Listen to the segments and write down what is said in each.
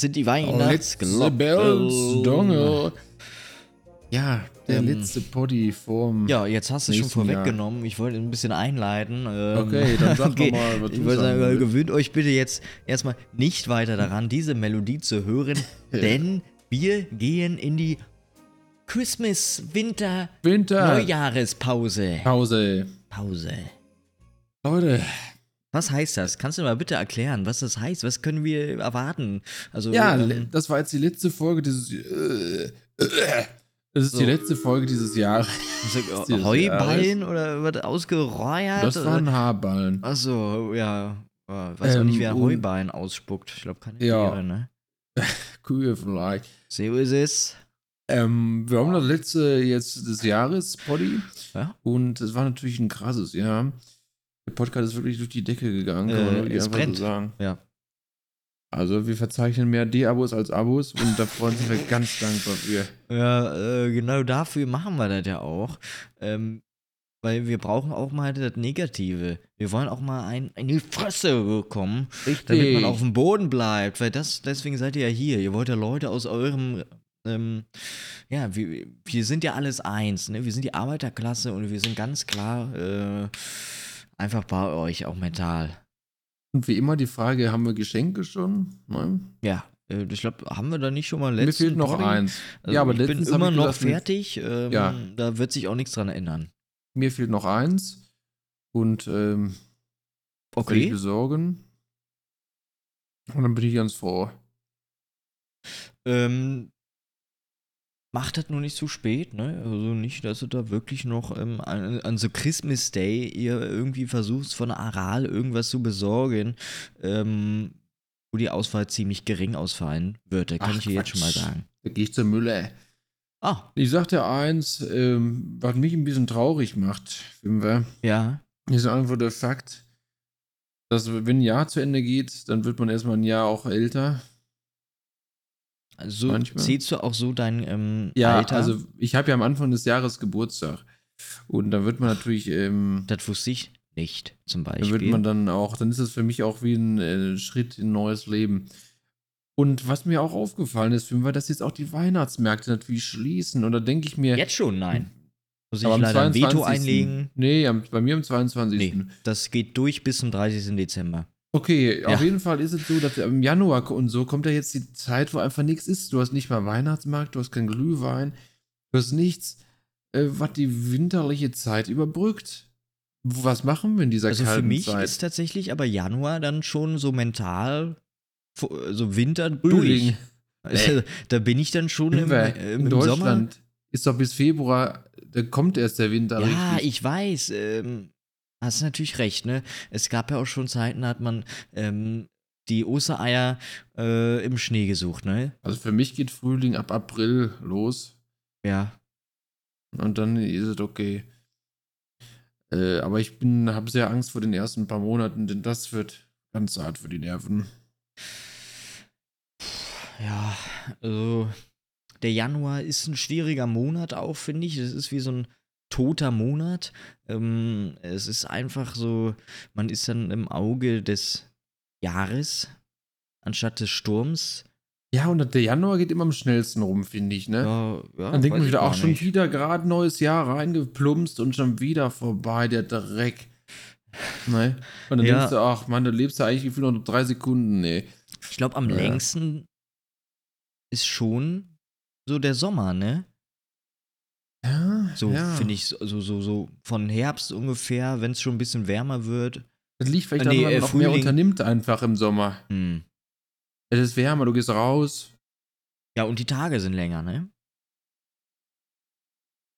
sind die Weihnachtsglocken. Bells, Dongle. Ja, der Ähm, letzte Poddy vorm. Ja, jetzt hast du schon Nächsten Jahr. vorweggenommen. Ich wollte ein bisschen einleiten. Ähm, Okay, dann sag okay. doch mal, was Ich wollte sagen willst. gewöhnt euch bitte jetzt erstmal nicht weiter daran, diese Melodie zu hören, denn wir gehen in die Christmas, Winter, Winter. Neujahrespause. Pause. Pause. Leute. Was heißt das? Kannst du mal bitte erklären, was das heißt? Was können wir erwarten? Also, Ja, ähm, das war jetzt die letzte Folge dieses. Äh, äh, das ist So. die letzte Folge dieses Jahres. also, Heuballen oder wird ausgeräuert? Das waren Haarballen. Achso, ja. Ja, Weiß auch Ähm, nicht, wer und- Heuballen ausspuckt. Ich glaube, keine Ja. Tiere, ne? Kühe vielleicht. So ist es. Ähm, wir haben das letzte jetzt des Jahres, Poddy. Ja. Und es war natürlich ein krasses Jahr. Der Podcast ist wirklich durch die Decke gegangen, kann Äh, man wirklich es einfach brennt. so sagen. Ja. Also wir verzeichnen mehr D-Abos als Abos und da freuen sind wir ganz dankbar für. Ja, äh, genau dafür machen wir das ja auch. Ähm, weil wir brauchen auch mal das Negative. Wir wollen auch mal ein, in die Fresse bekommen, damit man auf dem Boden bleibt. Weil das, deswegen seid ihr ja hier. Ihr wollt ja Leute aus eurem. Ähm, ja, wir, wir sind ja alles eins. Ne? Wir sind die Arbeiterklasse und wir sind ganz klar äh, einfach bei euch, auch mental. Und wie immer die Frage, haben wir Geschenke schon? Nein? Ja, äh, ich glaube, haben wir da nicht schon mal Mir letzten fehlt noch Poddy? eins. Also ja, aber ich bin immer ich noch mir- fertig. Ähm, Ja. Da wird sich auch nichts dran ändern. Mir fehlt noch eins. Und ähm, will ich Okay. besorgen. Und dann bin ich ganz froh. Ähm, macht das nur nicht zu spät, ne? Also nicht, dass du da wirklich noch ähm, an, an so Christmas Day ihr irgendwie versuchst, von Aral irgendwas zu besorgen, ähm, wo die Auswahl ziemlich gering ausfallen wird. Da kann Ach, ich dir jetzt schon mal sagen. Da gehe ich zur Müller. Ah, Ich sagte eins, ähm, was mich ein bisschen traurig macht, finden wir, ja. ist einfach der Fakt, dass wenn ein Jahr zu Ende geht, dann wird man erstmal ein Jahr auch älter. Also Manchmal. zählst du auch so dein ähm, Ja, Alter? also ich habe ja am Anfang des Jahres Geburtstag. Und da wird man natürlich, ähm, das wusste ich nicht, zum da Beispiel. wird man dann auch, dann ist es für mich auch wie ein äh, Schritt in ein neues Leben. Und was mir auch aufgefallen ist, wir, dass jetzt auch die Weihnachtsmärkte natürlich schließen. Und da denke ich mir, Jetzt schon, nein. Muss ich aber leider ein Veto 22.. einlegen? Nee, bei mir am 22. Nee, das geht durch bis zum 30. Dezember. Okay, auf Ja. jeden Fall ist es so, dass im Januar und so kommt ja jetzt die Zeit, wo einfach nichts ist. Du hast nicht mal Weihnachtsmarkt, du hast kein Glühwein, du hast nichts, äh, was die winterliche Zeit überbrückt. Was machen wir in dieser Also für kalten mich Zeit? ist tatsächlich aber Januar dann schon so mental, so Winter Frühling. durch. Also, da bin ich dann schon im, Wir, äh, in im Deutschland ist doch bis Februar, da kommt erst der Winter Sommer. Ja, richtig. ich weiß. Ähm, hast natürlich recht, ne? Es gab ja auch schon Zeiten, da hat man ähm, die Ostereier äh, im Schnee gesucht, ne? Also für mich geht Frühling ab April los Ja. und dann ist es okay. Äh, aber ich bin, habe sehr Angst vor den ersten paar Monaten, denn das wird ganz hart für die Nerven. Ja, also der Januar ist ein schwieriger Monat auch, finde ich. Es ist wie so ein toter Monat. Ähm, es ist einfach so, man ist dann im Auge des Jahres anstatt des Sturms. Ja, und der Januar geht immer am schnellsten rum, finde ich, ne? Ja, ja, Dann wir ich wieder, auch schon nicht. wieder gerade neues Jahr reingeplumpst und schon wieder vorbei, der Dreck. Ne? Und dann Ja. denkst du, ach Mann, du lebst ja eigentlich gefühlt noch drei Sekunden, nee. Ich glaube, am längsten ist schon so der Sommer, ne? Ja, So ja. finde ich, so, so, so, von Herbst ungefähr, wenn es schon ein bisschen wärmer wird. Das liegt vielleicht daran, nee, weil äh, man auch mehr Frühling. unternimmt einfach im Sommer. Hm. Es ist wärmer, du gehst raus. Ja, und die Tage sind länger, ne?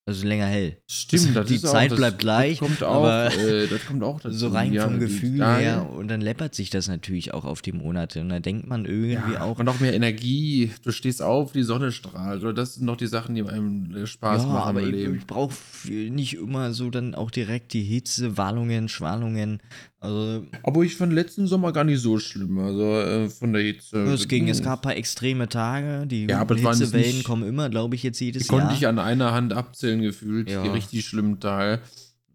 Also länger hell. Stimmt, das Die ist Zeit auch, das, bleibt gleich, Das kommt auch, aber äh, das kommt auch dazu. So rein ja, vom Gefühl Tage. her und dann läppert sich das natürlich auch auf die Monate. Und da denkt man irgendwie Ja, auch, und auch mehr Energie. Du stehst auf, die Sonne strahlt. Oder das sind noch die Sachen, die einem äh, Spaß ja, machen aber im ich, ich brauche nicht immer so dann auch direkt die Hitze, Wallungen, Schwallungen. Also Aber ich fand letzten Sommer gar nicht so schlimm. Also äh, von der Hitze. es ging, es Hm. gab ein paar extreme Tage. Die Ja, Hitzewellen nicht- kommen immer, glaube ich, jetzt Die jedes konnte Jahr. ich an einer Hand abzählen gefühlt. Ja. Die richtig schlimmen Tage.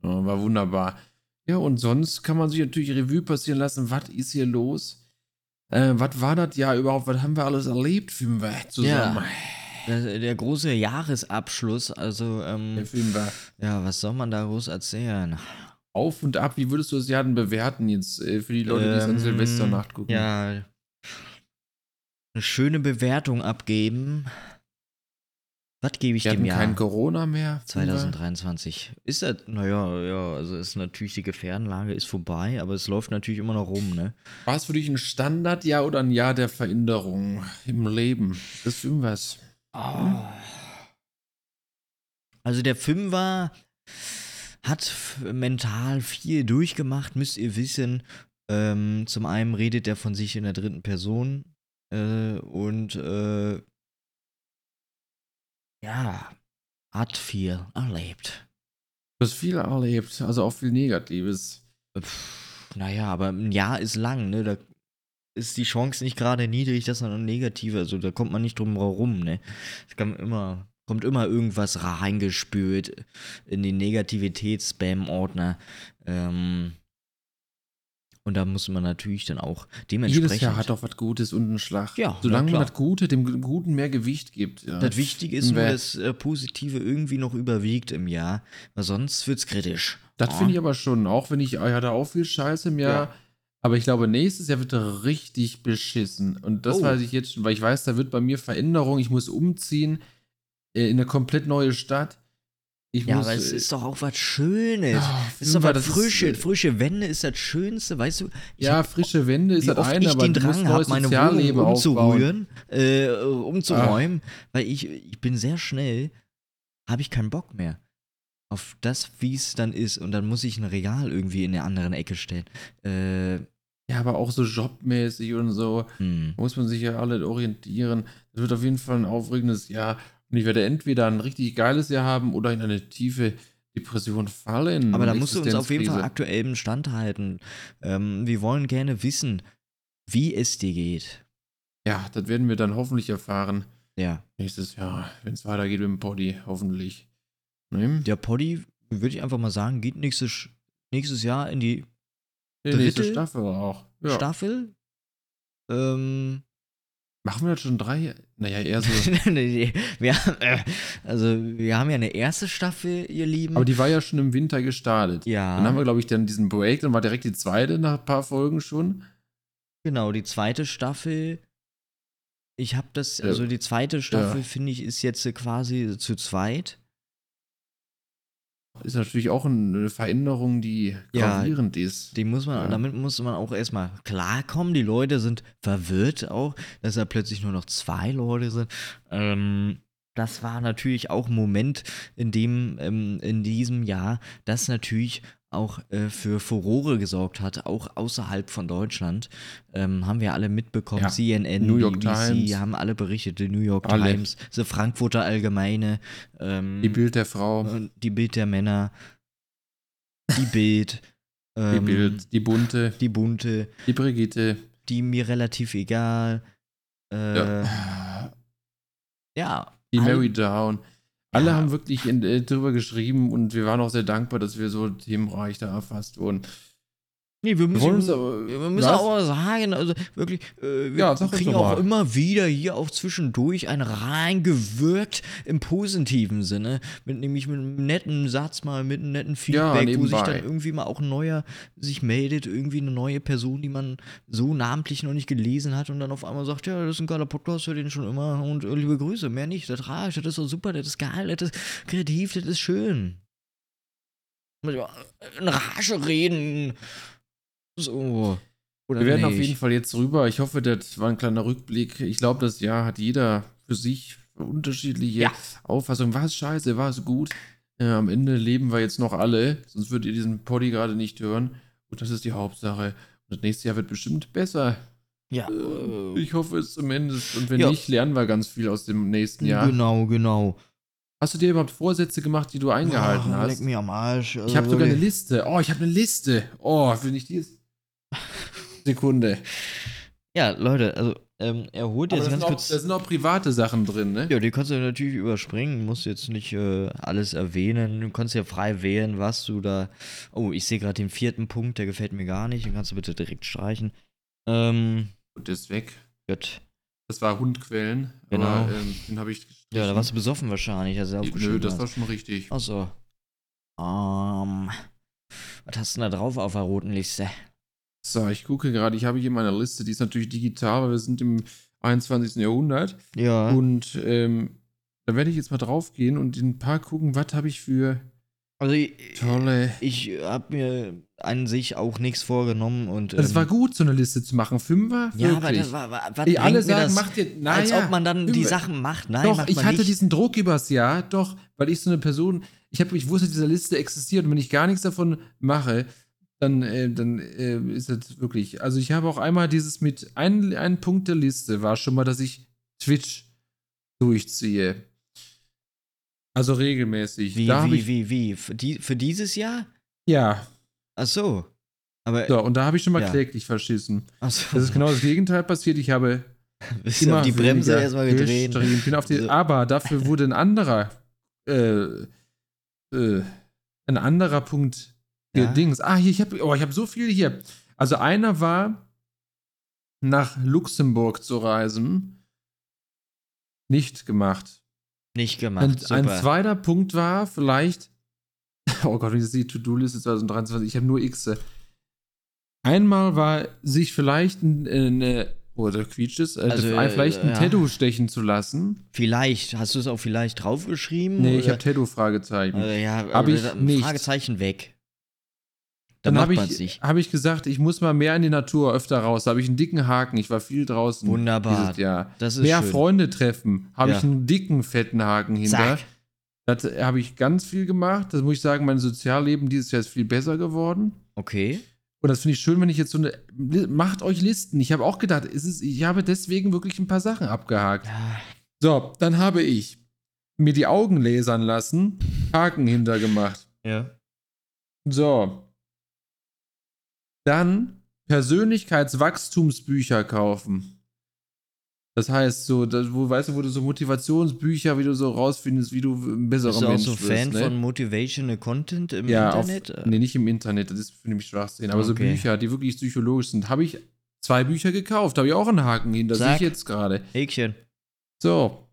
Ja, war wunderbar. Ja, und sonst kann man sich natürlich Revue passieren lassen. Was ist hier los? Äh, was war das Jahr überhaupt? Was haben wir alles erlebt, Film wir zusammen? Der, der große Jahresabschluss, also, ähm, Der Film war ja, was soll man da groß erzählen? Auf und ab. Wie würdest du das Jahr denn bewerten jetzt äh, für die Leute, die es an Ähm, Silvesternacht gucken? Ja. Eine schöne Bewertung abgeben. Was gebe ich Wir dem Jahr? kein Corona mehr. Film wir. 2023. Ist das, naja, ja, also ist natürlich, die Gefährdenlage ist vorbei, aber es läuft natürlich immer noch rum, ne? War es für dich ein Standardjahr oder ein Jahr der Veränderung im Leben? Das Film was. Also der Film war, hat mental viel durchgemacht, müsst ihr wissen. Ähm, zum einen redet er von sich in der dritten Person äh, und äh, ja, hat viel erlebt. Du hast viel erlebt, also auch viel Negatives. Pff, naja, aber ein Jahr ist lang, ne? Da ist die Chance nicht gerade niedrig, dass man negative, also da kommt man nicht drum herum, ne? Es kann immer, kommt immer irgendwas reingespült in den Negativitäts-Spam-Ordner. Ähm, und da muss man natürlich dann auch dementsprechend. Jedes Jahr hat doch was Gutes und einen Schlag. Ja, Solange man das Gute, dem Guten mehr Gewicht gibt. Ja. das Wichtige ist nur, dass äh, Positive irgendwie noch überwiegt im Jahr, weil sonst wird's kritisch. Das finde ich aber schon, auch wenn ich, ich hatte auch viel Scheiße im Jahr. Ja. Aber ich glaube, nächstes Jahr wird er richtig beschissen. Und das Oh. weiß ich jetzt schon, weil ich weiß, da wird bei mir Veränderung. Ich muss umziehen in eine komplett neue Stadt. Ich Ja, muss, aber es äh, ist doch auch was Schönes. Ah, ist doch was das ist, Frische. äh, Frische Wände ist das Schönste, weißt du? Ja, frische Wände ist das eine, ich aber den Drang habe, meine Sozialleben Wohnung umzurühren, äh, umzuräumen, weil ich, ich bin sehr schnell, habe ich keinen Bock mehr auf das, wie es dann ist. Und dann muss ich ein Regal irgendwie in der anderen Ecke stellen. Äh, Ja, aber auch so jobmäßig und so. hm. muss man sich ja alle orientieren. Das wird auf jeden Fall ein aufregendes Jahr. Und ich werde entweder ein richtig geiles Jahr haben oder in eine tiefe Depression fallen. Aber da musst du uns auf jeden Fall aktuell im Stand halten. Ähm, wir wollen gerne wissen, wie es dir geht. Ja, das werden wir dann hoffentlich erfahren. Ja. Nächstes Jahr, wenn es weitergeht mit dem Poddy, hoffentlich. Ne? Der Poddy, würde ich einfach mal sagen, geht nächstes, nächstes Jahr in die Die nächste dritte Staffel auch. Ja. Staffel. Ähm, Machen wir das schon drei? Naja, eher so. Nee, wir, äh, also, wir haben ja eine erste Staffel, ihr Lieben. aber die war ja schon im Winter gestartet. ja, Dann haben wir, glaube ich, dann diesen Break, dann war direkt die zweite nach ein paar Folgen schon. genau, die zweite Staffel. Ich habe das, also die zweite Staffel, Ja. finde ich, ist jetzt quasi zu zweit. Ist natürlich auch eine Veränderung, die Ja, gravierend ist. Die muss man, Ja. damit muss man auch erstmal klarkommen. Die Leute sind verwirrt auch, dass da plötzlich nur noch zwei Leute sind. Ähm, das war natürlich auch ein Moment in dem, ähm, in diesem Jahr, das natürlich auch äh, für Furore gesorgt hat, auch außerhalb von Deutschland. Ähm, haben wir alle mitbekommen. Ja. CNN, New York BBC Times. haben alle berichtet, die New York Alle. Times, die Frankfurter Allgemeine, ähm, Die Bild der Frau, und die Bild der Männer, die Bild, die ähm, Bild, die bunte, die bunte, die Brigitte. die mir relativ egal. Äh, ja. Ja. Die Mary Down. Alle Ja. haben wirklich in, äh, drüber geschrieben und wir waren auch sehr dankbar, dass wir so themenreich da erfasst wurden. Nee, wir müssen, wollen uns aber- wir müssen Was? auch mal sagen, also wirklich, äh, wir Ja, kriegen auch immer wieder hier auch zwischendurch ein reingewirkt im positiven Sinne, mit nämlich mit einem netten Satz mal, mit einem netten Ja, Feedback, wo sich dann irgendwie mal auch ein neuer sich meldet, irgendwie eine neue Person, die man so namentlich noch nicht gelesen hat und dann auf einmal sagt, ja, das ist ein geiler Podcast, hör den schon immer und äh, liebe Grüße, mehr nicht, das reicht, das ist so super, das ist geil, das ist kreativ, das ist schön. In Rage reden. So. Oder Wir werden auf nicht. jeden Fall jetzt rüber. Ich hoffe, das war ein kleiner Rückblick. Ich glaube, das Jahr hat jeder für sich unterschiedliche Ja. Auffassungen. War es scheiße, war es gut? Äh, am Ende leben wir jetzt noch alle, sonst würdet ihr diesen Poddy gerade nicht hören. Und das ist die Hauptsache. Und das nächste Jahr wird bestimmt besser. Ja. Äh, Ich hoffe es zumindest. Und wenn Ja. nicht, lernen wir ganz viel aus dem nächsten Jahr. Genau, genau. Hast du dir überhaupt Vorsätze gemacht, die du eingehalten oh, hast? Leck mich am Arsch. Ich habe Also sogar eine. Liste. Oh, ich habe eine Liste. Oh, will ich die jetzt? Sekunde. Ja, Leute, also ähm, er holt jetzt ganz auch, kurz. da sind auch private Sachen drin, ne? ja, die kannst du natürlich überspringen, musst jetzt nicht äh, alles erwähnen. Du kannst ja frei wählen, was du da. Oh, ich sehe gerade den vierten Punkt, der gefällt mir gar nicht. Den kannst du bitte direkt streichen. Ähm, Und der ist weg. Gut. Das war Hundquellen. Genau. Aber, ähm, den habe ich. Ja, da warst du besoffen wahrscheinlich. Also Nö, das war schon richtig. Achso. Ähm. Was hast du denn da drauf auf der roten Liste? So, ich gucke gerade, ich habe hier meine Liste, die ist natürlich digital, weil wir sind im 21. Jahrhundert. Ja. Und ähm, da werde ich jetzt mal drauf gehen und in ein paar gucken, was habe ich für also ich, tolle. ich habe mir an sich auch nichts vorgenommen und. Das ähm, war gut, so eine Liste zu machen. Fünfer? Ja, aber das war, war, was Ey, alle sagen, das, macht ihr. Naja, als ob man dann die Fünfer. Sachen macht. Nein, Doch, macht ich hatte nicht. diesen Druck übers Jahr, doch, weil ich so eine Person, ich, hab, ich wusste, diese Liste existiert und wenn ich gar nichts davon mache, dann, äh, dann äh, ist es wirklich. Also ich habe auch einmal dieses mit ein, ein Punkt der Liste war schon mal, dass ich Twitch durchziehe. Also regelmäßig. Wie, da wie, ich, wie, wie? Für, die, für dieses Jahr? Ja, Ach so. Aber. so, und da habe ich schon mal Ja. kläglich verschissen. Ach so. Das ist genau das Gegenteil passiert. Ich habe Bist immer die Bremse erstmal gedreht. Bin auf die, So. Aber dafür wurde ein anderer, äh, äh, ein anderer Punkt Ja. gedings. Ah, hier, ich habe oh, ich hab so viel hier. Also einer war, nach Luxemburg zu reisen. Nicht gemacht. Nicht gemacht. Ein, ein zweiter Punkt war vielleicht, oh Gott, wie ist die To-Do-Liste 2023? Ich habe nur X. Einmal war, sich vielleicht ein- eine, oh, da quietscht es, äh, Also, vielleicht ein ja. Tattoo stechen zu lassen. vielleicht. Hast du es auch vielleicht draufgeschrieben? Nee, ich oder? habe Tattoo-Fragezeichen. Also, ja, Hab aber ich nicht. Fragezeichen weg. Dann Dann, habe ich, hab ich gesagt, ich muss mal mehr in die Natur, öfter raus. Da habe ich einen dicken Haken. Ich war viel draußen. Wunderbar. Dieses Jahr. Das ist Mehr schön. Freunde treffen. Habe Ja. ich einen dicken, fetten Haken hinter. Zack. Das habe ich ganz viel gemacht. Das muss ich sagen, mein Sozialleben dieses Jahr ist viel besser geworden. Okay. Und das finde ich schön, wenn ich jetzt so eine. Macht euch Listen. Ich habe auch gedacht, es ist, ich habe deswegen wirklich ein paar Sachen abgehakt. Ja, So, dann habe ich mir die Augen lasern lassen, Haken hintergemacht. ja. So. Dann Persönlichkeitswachstumsbücher kaufen. Das heißt, so, das, wo, weißt du, wo du so Motivationsbücher, wie du so rausfindest, wie du ein besserer Bist du auch Mensch so wirst, Fan ne? von Motivational Content im ja, Internet? Auf, nee, nicht im Internet, das ist für mich Schwachsinn. Aber so Okay. Bücher, die wirklich psychologisch sind, habe ich zwei Bücher gekauft, habe ich auch einen Haken hin, das sehe ich jetzt gerade. Häkchen. So.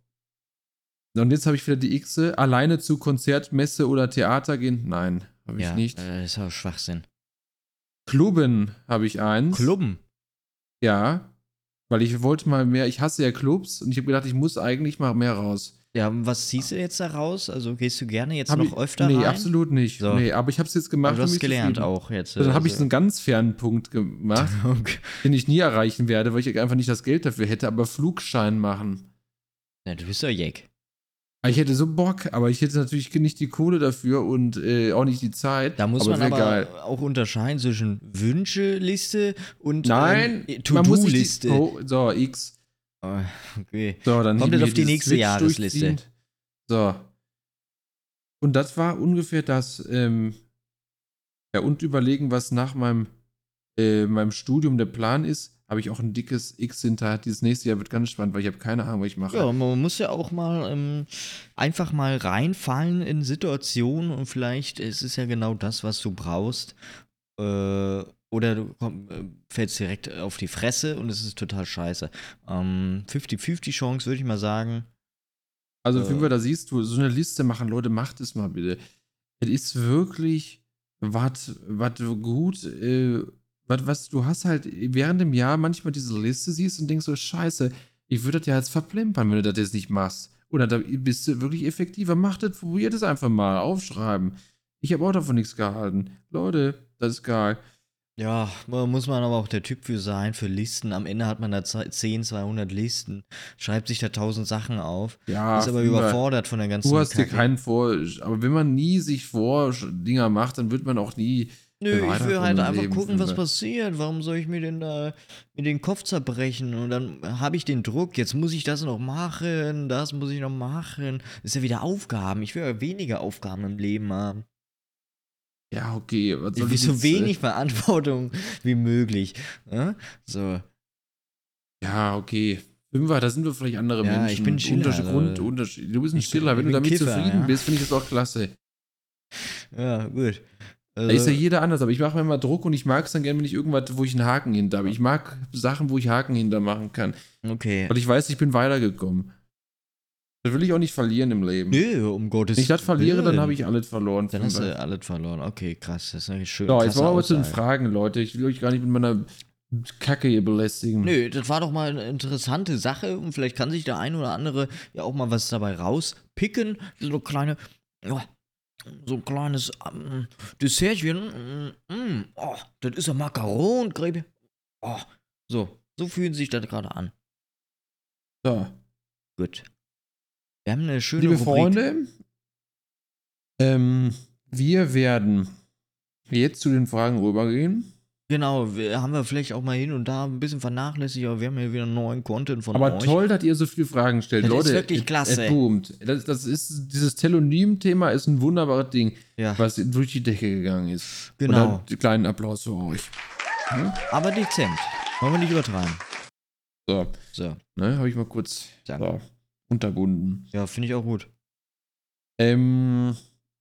Und jetzt habe ich wieder die X. Alleine zu Konzert, Messe oder Theater gehen? Nein, habe ich Ja, nicht. äh, das ist auch Schwachsinn. Clubben habe ich eins. Klubben. Ja. Weil ich wollte mal mehr, ich hasse ja Clubs und ich habe gedacht, ich muss eigentlich mal mehr raus. Ja, was ziehst du jetzt da raus? Also gehst du gerne jetzt Hab noch ich, öfter Nee, rein? absolut nicht. So. Nee, aber ich habe es jetzt gemacht. Aber du und hast gelernt auch jetzt. Dann habe ich so also- einen ganz fernen Punkt gemacht, Okay. den ich nie erreichen werde, weil ich einfach nicht das Geld dafür hätte, aber Flugschein machen. Ja, du bist doch Jack. Ah, Ich hätte so Bock, aber ich hätte natürlich nicht die Kohle dafür und äh, auch nicht die Zeit. Da muss aber man aber geil. auch unterscheiden zwischen Wünsche-Liste und Nein, ähm, muss sich To-Do-Liste. Oh, so, X. Oh, okay. So, dann Kommt jetzt auf die nächste Switch Jahresliste. durchziehen. So. Und das war ungefähr das, ähm, ja, und überlegen, was nach meinem, äh, meinem Studium der Plan ist, habe ich auch ein dickes X hinter. Dieses nächste Jahr wird ganz spannend, weil ich habe keine Ahnung, was ich mache. Ja, man muss ja auch mal ähm, einfach mal reinfallen in Situationen und vielleicht ist es ja genau das, was du brauchst. Äh, oder du komm, äh, fällst direkt auf die Fresse und es ist total scheiße. Ähm, 50-50 Chance, würde ich mal sagen. Also, Äh. Fünfer, da siehst du, so eine Liste machen, Leute, macht es mal bitte. Es ist wirklich was gut, äh, was, was du hast halt während dem Jahr manchmal diese Liste siehst und denkst so, scheiße, ich würde das ja jetzt verplempern, wenn du das jetzt nicht machst. Oder da bist du wirklich effektiver. Macht das, probiert es einfach mal, aufschreiben. Ich habe auch davon nichts gehalten. Leute, das ist geil. Ja, muss man aber auch der Typ für sein, für Listen. Am Ende hat man da ze- 10, 200 Listen, schreibt sich da 1000 Sachen auf, Ja, ist aber überfordert von der ganzen Du hast dir Kacke. keinen Vor... Aber wenn man nie sich vor Dinger macht, dann wird man auch nie Nö, ich will halt einfach Leben, gucken, was passiert. Warum soll ich mir denn da mir den Kopf zerbrechen? Und dann habe ich den Druck, jetzt muss ich das noch machen, das muss ich noch machen. Das ist ja wieder Aufgaben. Ich will ja weniger Aufgaben im Leben haben. Ja, okay. Ich will ich so jetzt, äh, wenig Verantwortung wie möglich. Ja? So. Ja, okay. Fünfer, da sind wir vielleicht andere Ja, Menschen. ich bin Schiller, Unterschied, also- Grund, Unterschied. Du bist ein Stiller. Wenn du damit Kiffer, zufrieden ja. bist, finde ich das auch klasse. Ja, gut. Da ist ja jeder anders, aber ich mache mir immer Druck und ich mag es dann gerne, wenn ich irgendwas, wo ich einen Haken hinter habe. Ich mag Sachen, wo ich Haken hinter machen kann. Okay. Weil ich weiß, ich bin weitergekommen. Das will ich auch nicht verlieren im Leben. Nö, um Gottes Wenn ich das verliere, dann Willen. habe ich alles verloren. Dann hast du alles verloren. Okay, krass. Das ist eine schöne so, jetzt wollen wir aber zu den. Fragen, Leute. Ich will euch gar nicht mit meiner Kacke hier belästigen. Nö, das war doch mal eine interessante Sache und vielleicht kann sich der ein oder andere ja auch mal was dabei rauspicken. So eine kleine, ja, so ein kleines ähm, Dessertchen. Mm, mm, oh, das ist ein Macarongräbe. Oh, so, so fühlen sich das gerade an. So. Gut. Wir haben eine schöne Liebe Rubrik. Freunde, ähm, wir werden jetzt zu den Fragen rübergehen. Genau, wir, haben wir vielleicht auch mal hin und da ein bisschen vernachlässigt, aber wir haben ja wieder neuen Content von Aber euch. toll, dass ihr so viele Fragen stellt. Das ist Leute, wirklich es- klasse. Boomt. Das, das ist, dieses Telonym-Thema ist ein wunderbares Ding, Ja, was durch die Decke gegangen ist. Genau. Und einen kleinen Applaus für euch. aber dezent. Wollen wir nicht übertreiben. So, So, ne, habe ich mal kurz so, unterbunden. ja, finde ich auch gut. Ähm,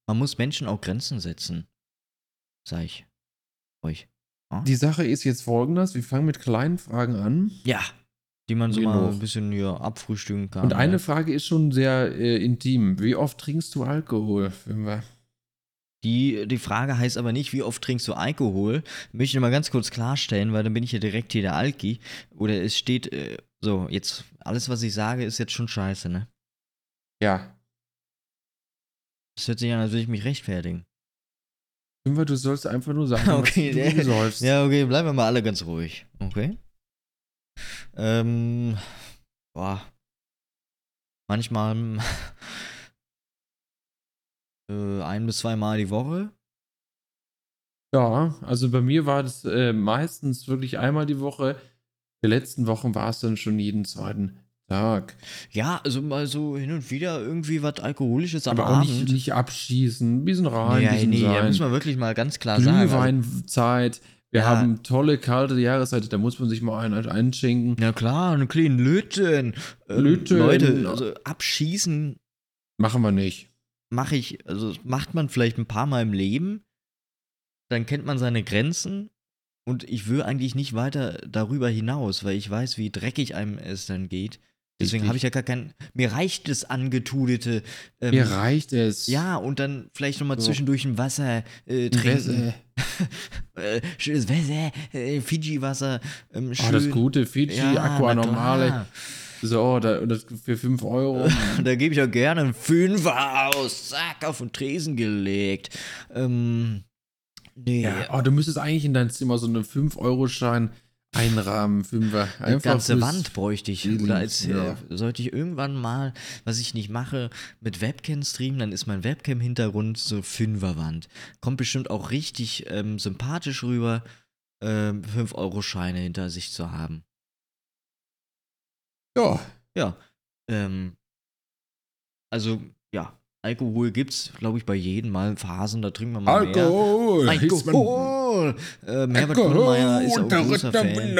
Man muss Menschen auch Grenzen setzen. Sag ich euch. Die Sache ist jetzt folgendes: Wir fangen mit kleinen Fragen an. Ja. Die man so Genau. mal ein bisschen hier abfrühstücken kann. Und eine ja. Frage ist schon sehr äh, intim. Wie oft trinkst du Alkohol? Die, die Frage heißt aber nicht, wie oft trinkst du Alkohol. Möchte ich mal ganz kurz klarstellen, weil dann bin ich ja direkt hier der Alki. Oder es steht, äh, so, jetzt, alles, was ich sage, ist jetzt schon scheiße, ne? ja. Das hört sich an, als würde ich mich rechtfertigen. Fünfer, du sollst einfach nur sagen, Okay, was du säufst. Ja, okay, bleiben wir mal alle ganz ruhig. Okay. Ähm, boah. Manchmal äh, ein bis zweimal die Woche. Ja, also bei mir war das äh, meistens wirklich einmal die Woche. Die letzten Wochen war es dann schon jeden zweiten Tag. Ja, also mal so hin und wieder irgendwie was Alkoholisches am Aber auch Abend. nicht, nicht abschießen, ein bisschen rein, ein nee, bisschen nee, da sein. muss man wirklich mal ganz klar sagen. Also, Glühweinzeit. Wir Ja. haben tolle kalte Jahreszeit, da muss man sich mal einen einschenken. ja klar, einen kleinen Löten. Ähm, Löten. Leute, also abschießen Machen wir nicht. mache ich, also macht man vielleicht ein paar Mal im Leben, dann kennt man seine Grenzen und ich will eigentlich nicht weiter darüber hinaus, weil ich weiß, wie dreckig einem es dann geht. Deswegen habe ich ja gar kein, mir reicht das angetudete. Ähm, Mir reicht es. ja, und dann vielleicht nochmal So. zwischendurch ein Wasser äh, trinken. Äh, schönes Wasser, äh, Fiji-Wasser. Ähm, Oh, das gute Fiji, Ja, Aqua Normale. So, da, das für 5 Euro. Da gebe ich auch gerne einen Fünfer aus. Zack, auf den Tresen gelegt. Ähm, nee. ja, oh, du müsstest eigentlich in dein Zimmer so einen 5-Euro-Schein einrahmen, Fünfer. Eine ganze Wand bräuchte ich. Oder als ja. äh, sollte ich irgendwann mal, was ich nicht mache, mit Webcam streamen, dann ist mein Webcam-Hintergrund so Fünferwand. Kommt bestimmt auch richtig ähm, sympathisch rüber, ähm, 5-Euro-Scheine hinter sich zu haben. Ja, Ja. Ähm, also, ja, Alkohol gibt's, glaube ich, bei jedem Mal Phasen, da trinkt man mal mehr. Alkohol. Alkohol! Äh, Merbert Grönemeyer ist auch ein großer Fan.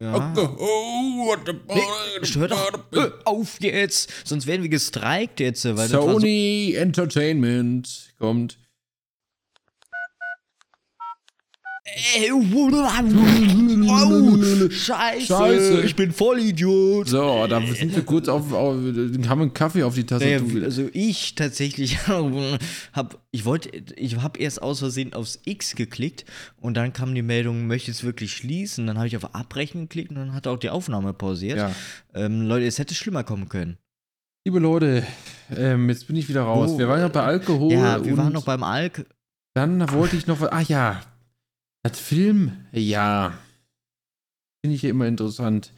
Ja. Alkohol, Nee, hör doch äh, auf jetzt, sonst werden wir gestreikt jetzt, weil das war so Sony Entertainment kommt. Ey, oh, Scheiße, Scheiße. ich bin Vollidiot. So, da sind wir kurz auf, auf haben wir einen Kaffee auf die Naja, Tastatur. also ich tatsächlich habe, ich wollte, ich habe erst aus Versehen aufs X geklickt und dann kam die Meldung, möchtest wirklich schließen. Dann habe ich auf Abbrechen geklickt und dann hat auch die Aufnahme pausiert. ja. Ähm, Leute, es hätte schlimmer kommen können. Liebe Leute, ähm, jetzt bin ich wieder raus. Oh, wir waren ja bei Alkohol. ja, wir waren noch beim Alk. Dann wollte ich noch was. Ach ja. Das Film, ja. Finde ich ja immer interessant.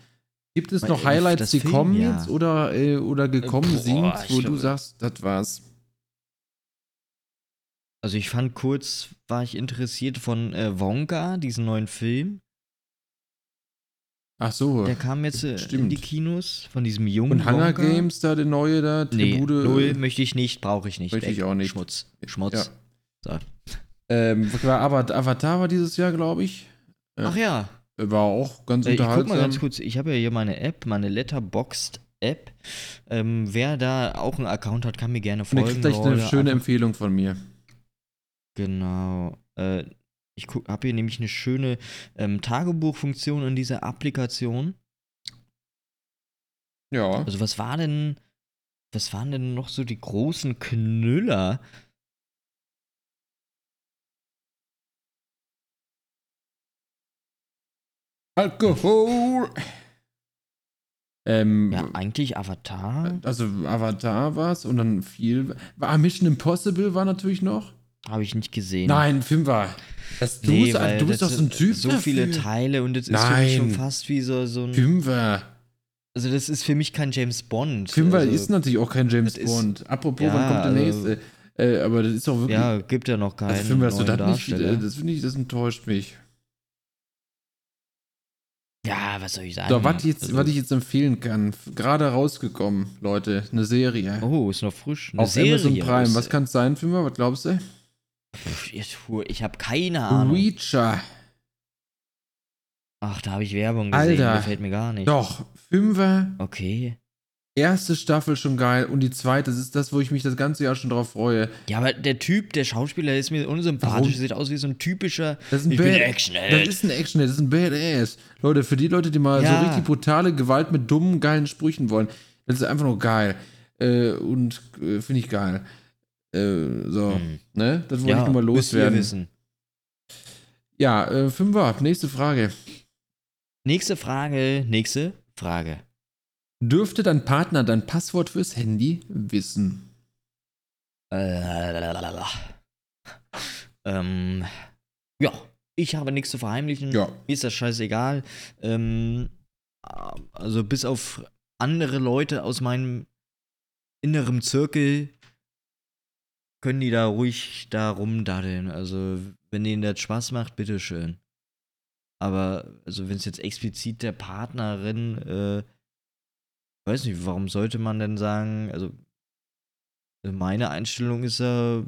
Gibt es Weil, noch äh, Highlights, die Film, kommen ja. jetzt oder, äh, oder gekommen boah, sind, wo du glaube- sagst, das war's? Also ich fand kurz, war ich interessiert von äh, Wonka, diesen neuen Film. Ach so. Der kam jetzt äh, in die Kinos von diesem jungen Und Hunger Wonka. Games da, der neue da, Nee, Tribute. null möchte ich nicht, brauche ich nicht. Möchte ich auch nicht. Schmutz. Schmutz. So. Ähm, war aber Avatar war dieses Jahr, glaube ich. Ja. Ach ja. War auch ganz Äh, ich guck unterhaltsam. mal ganz kurz. Ich habe ja hier meine App, meine Letterboxd-App. Ähm, wer da auch einen Account hat, kann mir gerne Und er folgen. kriegt gleich eine schöne Einfach- Empfehlung von mir. Genau. Äh, ich habe hier nämlich eine schöne ähm, Tagebuchfunktion in dieser Applikation. Ja. Also was war denn, was waren denn noch so die großen Knüller? Alkohol. Ähm, Ja, eigentlich Avatar. also Avatar war's und dann viel. War Mission Impossible war natürlich noch. Habe ich nicht gesehen. Nein, Film war. Das, du Nee, bist, weil du bist doch so ein Typ. So viele dafür. Teile und das ist für mich schon fast wie so, so ein. Fünfer. Also, das ist für mich kein James Bond. Fünfer also, ist natürlich auch kein James das ist- Bond. Apropos, Ja, wann kommt der also- nächste? Äh, aber das ist doch wirklich. Ja, gibt ja noch keinen also Fünfer, dass du das nicht. Äh, Das finde ich, das enttäuscht mich. Ja, was soll ich sagen? So, was, jetzt, Also- was ich jetzt empfehlen kann, gerade rausgekommen, Leute, eine Serie. Oh, ist noch frisch. Eine auf Serie. Amazon Prime. Was kann es sein, Fünfer? Was glaubst du? Pff, Ich, ich habe keine Ahnung. Reacher. Ach, da habe ich Werbung gesehen. Alter. Gefällt mir gar nicht. Doch, Fünfer, Okay. Erste Staffel schon geil und die zweite, das ist das, wo ich mich das ganze Jahr schon drauf freue. Ja, aber der Typ, der Schauspieler, ist mir unsympathisch. Warum? Sieht aus wie so ein typischer. Das ist ein ich bin Bad- Action. Das ist ein Action, das ist ein Badass. Leute, für die Leute, die mal Ja. so richtig brutale Gewalt mit dummen, geilen Sprüchen wollen, das ist einfach nur geil. Äh, und äh, finde ich geil. Äh, so, Hm. ne? Das wollte Ja, ich nochmal müsst ihr loswerden. wissen. Ja, äh, Fünfer, nächste Frage. Nächste Frage. Nächste Frage. Dürfte dein Partner dein Passwort fürs Handy wissen? Äh, ähm, ja, ich habe nichts zu verheimlichen. Ja. Mir ist das scheißegal. Ähm, also bis auf andere Leute aus meinem inneren Zirkel können die da ruhig da rumdaddeln. Also, wenn denen das Spaß macht, bitteschön. Aber, also, wenn es jetzt explizit der Partnerin, äh, weiß nicht, warum sollte man denn sagen, also, meine Einstellung ist ja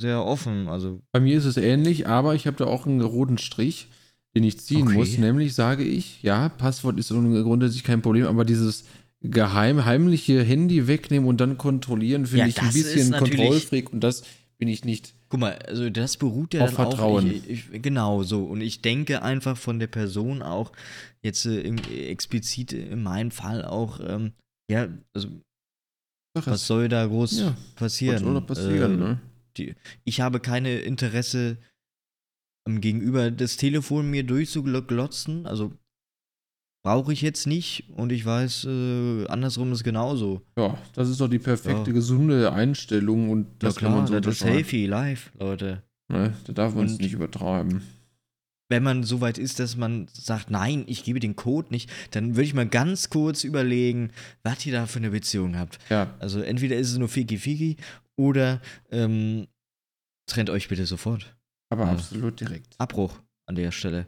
sehr offen. Also, Bei mir ist es ähnlich, aber ich habe da auch einen roten Strich, den ich ziehen Okay. muss. Nämlich sage ich, ja, Passwort ist grundsätzlich kein Problem, aber dieses geheim, heimliche Handy wegnehmen und dann kontrollieren, finde Ja, ich ein bisschen Kontrollfreak und das bin ich nicht. Guck mal, also das beruht ja Auf dann Vertrauen. auch. Ich, ich, genau so. Und ich denke einfach von der Person auch, jetzt äh, im, explizit in meinem Fall auch, ähm, ja, also was soll da groß ja, passieren? was soll da passieren, Äh, ne? die, ich habe keine Interesse am Gegenüber das Telefon mir durchzuglotzen. Also brauche ich jetzt nicht und ich weiß, äh, andersrum ist genauso. Ja, das ist doch die perfekte, Ja. gesunde Einstellung und das ja kann man so das ist healthy life, Leute. Ne? Da darf man es nicht übertreiben. wenn man so weit ist, dass man sagt, nein, ich gebe den Code nicht, dann würde ich mal ganz kurz überlegen, was ihr da für eine Beziehung habt. Ja, Also entweder ist es nur Fiki Fiki oder ähm, trennt euch bitte sofort. aber Ja. absolut direkt. Abbruch an der Stelle.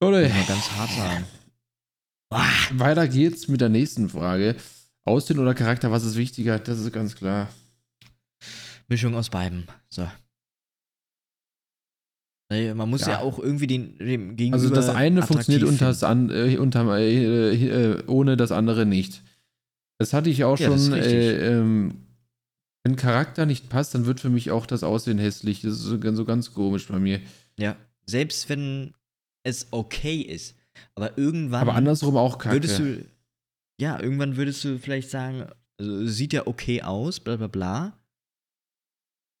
Leute, man ganz hart sagen. Weiter geht's mit der nächsten Frage. Aussehen oder Charakter, was ist wichtiger? Das ist ganz klar. Mischung aus beiden. So. Man muss ja, Ja. auch irgendwie den, dem Gegenüber Also das eine funktioniert unter das an, äh, unter, äh, äh, ohne das andere nicht. Das hatte ich auch Ja, schon. Äh, ähm, wenn Charakter nicht passt, dann wird für mich auch das Aussehen hässlich. Das ist so, ganz- so ganz komisch bei mir. Ja, selbst wenn es okay ist. Aber irgendwann Aber andersrum auch kacke. würdest du, ja, irgendwann würdest du vielleicht sagen, also sieht ja okay aus, bla bla bla.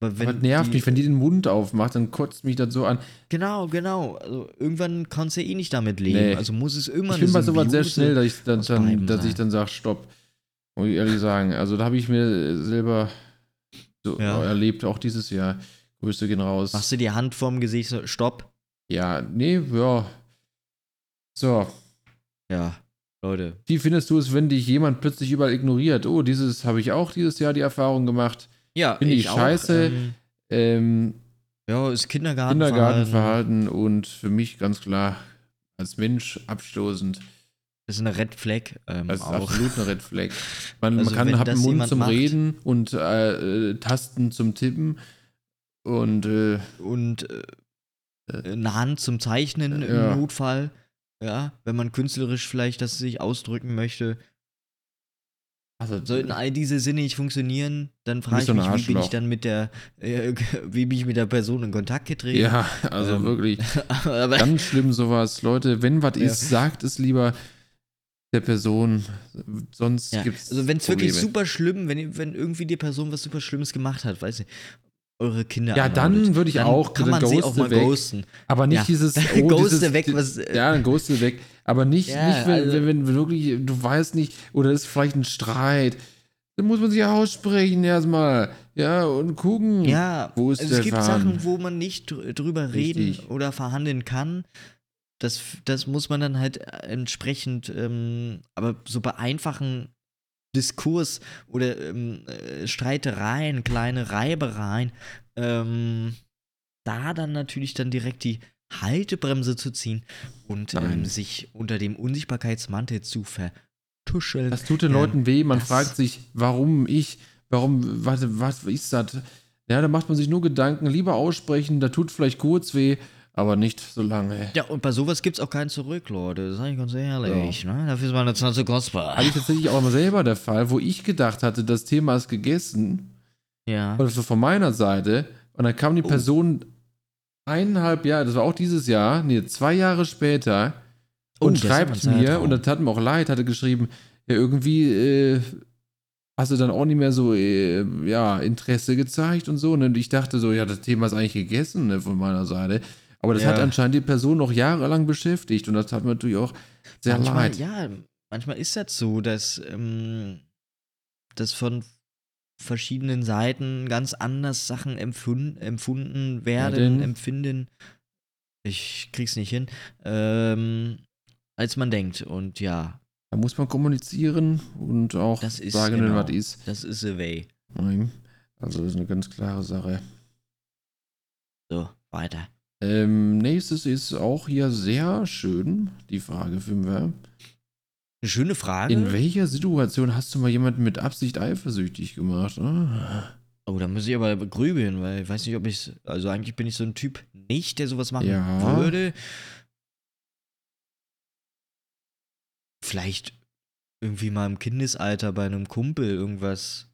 Aber wenn Aber das nervt die, mich, wenn die den Mund aufmacht, dann kotzt mich das so an. Genau, genau. Also irgendwann kannst du eh nicht damit leben. Nee. Also muss es immer Ich bin bei sowas sehr schnell, dass ich dann, dann, dass ich dann sage, stopp. Muss ich ehrlich sagen. Also da habe ich mir selber so Ja. erlebt, auch dieses Jahr. Grüße gehen raus. Machst du die Hand vorm Gesicht so, stopp. Ja, nee, ja. So, Ja, Leute. wie findest du es, wenn dich jemand plötzlich überall ignoriert? Oh, dieses habe ich auch dieses Jahr die Erfahrung gemacht. Ja, Finde ich auch, scheiße. ähm, Ähm, ja, ist Kindergartenverhalten. Kindergartenverhalten und für mich ganz klar als Mensch abstoßend. Das ist eine Red Flag. Ähm, Das ist auch. absolut eine Red Flag. Man, Also man kann, hat einen Mund zum macht- Reden und äh, äh, Tasten zum Tippen und äh, Und äh, eine Hand zum Zeichnen Ja. im Notfall. Ja, wenn man künstlerisch vielleicht das sich ausdrücken möchte. Also, Sollten all diese Sinne nicht funktionieren, dann frage ich so mich, wie bin ich dann mit der, äh, wie bin ich mit der Person in Kontakt getreten? ja, also Ähm, wirklich ganz schlimm sowas. Leute, wenn was Ja. ist, sagt es lieber der Person. Sonst ja. gibt's Also wenn es wirklich super schlimm, wenn, wenn irgendwie die Person was super Schlimmes gemacht hat, weiß nicht, eure Kinder Ja, dann würde ich dann auch- kann man sie ghoste auch mal weg. ghosten. Aber nicht Ja. dieses. Oh, ghoste dieses, weg, was, äh, Ja, dann ghoste weg. Aber nicht, Ja, nicht wenn, also- wenn, wenn wirklich, du weißt nicht, oder ist vielleicht ein Streit. Dann muss man sich aussprechen erstmal. Ja, und gucken. Ja, Wo ist also es gibt? Sachen, wo man nicht dr drüber reden Richtig. oder verhandeln kann. Das, das muss man dann halt entsprechend, ähm, aber so bei einfachen Diskurs oder ähm, äh, Streitereien, kleine Reibereien, ähm, da dann natürlich dann direkt die Haltebremse zu ziehen und ähm, sich unter dem Unsichtbarkeitsmantel zu vertuscheln. Das tut den Ähm, Leuten weh. Man fragt sich, warum ich, warum, warte, was ist das? Ja, da macht man sich nur Gedanken. Lieber aussprechen, da tut vielleicht kurz weh, aber nicht so lange. Ja, und bei sowas gibt es auch keinen zurück, Leute. Das sage ich ganz ehrlich. Ne? Dafür ist meine Zeit zu kostbar. Hatte ich tatsächlich auch immer selber der Fall, wo ich gedacht hatte, das Thema ist gegessen. Ja. Oder so von meiner Seite. Und dann kam die Oh. Person eineinhalb Jahre, das war auch dieses Jahr, nee, zwei Jahre später Oh, und schreibt mir, und das tat mir auch leid, hatte geschrieben, ja, irgendwie äh, hast du dann auch nicht mehr so, äh, ja, Interesse gezeigt und so. Und ich dachte so, ja, das Thema ist eigentlich gegessen ne, von meiner Seite. Aber das Ja. hat anscheinend die Person noch jahrelang beschäftigt und das tat mir natürlich auch sehr manchmal, leid. Ja, manchmal ist das so, dass ähm, das von verschiedenen Seiten ganz anders Sachen empfunden, empfunden werden, denn? empfinden. Ich krieg's nicht hin. Ähm, als man denkt. Und ja, Da muss man kommunizieren und auch Das ist sagen, genau. was ist. das ist the way. Nein. Also das ist eine ganz klare Sache. So, weiter. Ähm, nächstes ist auch hier sehr schön, die Frage finden wir. Eine schöne Frage. In welcher Situation hast du mal jemanden mit Absicht eifersüchtig gemacht? Ah. Oh, da muss ich aber grübeln, weil ich weiß nicht, ob ich Also eigentlich bin ich so ein Typ nicht, der sowas machen Ja. würde. Vielleicht irgendwie mal im Kindesalter bei einem Kumpel irgendwas.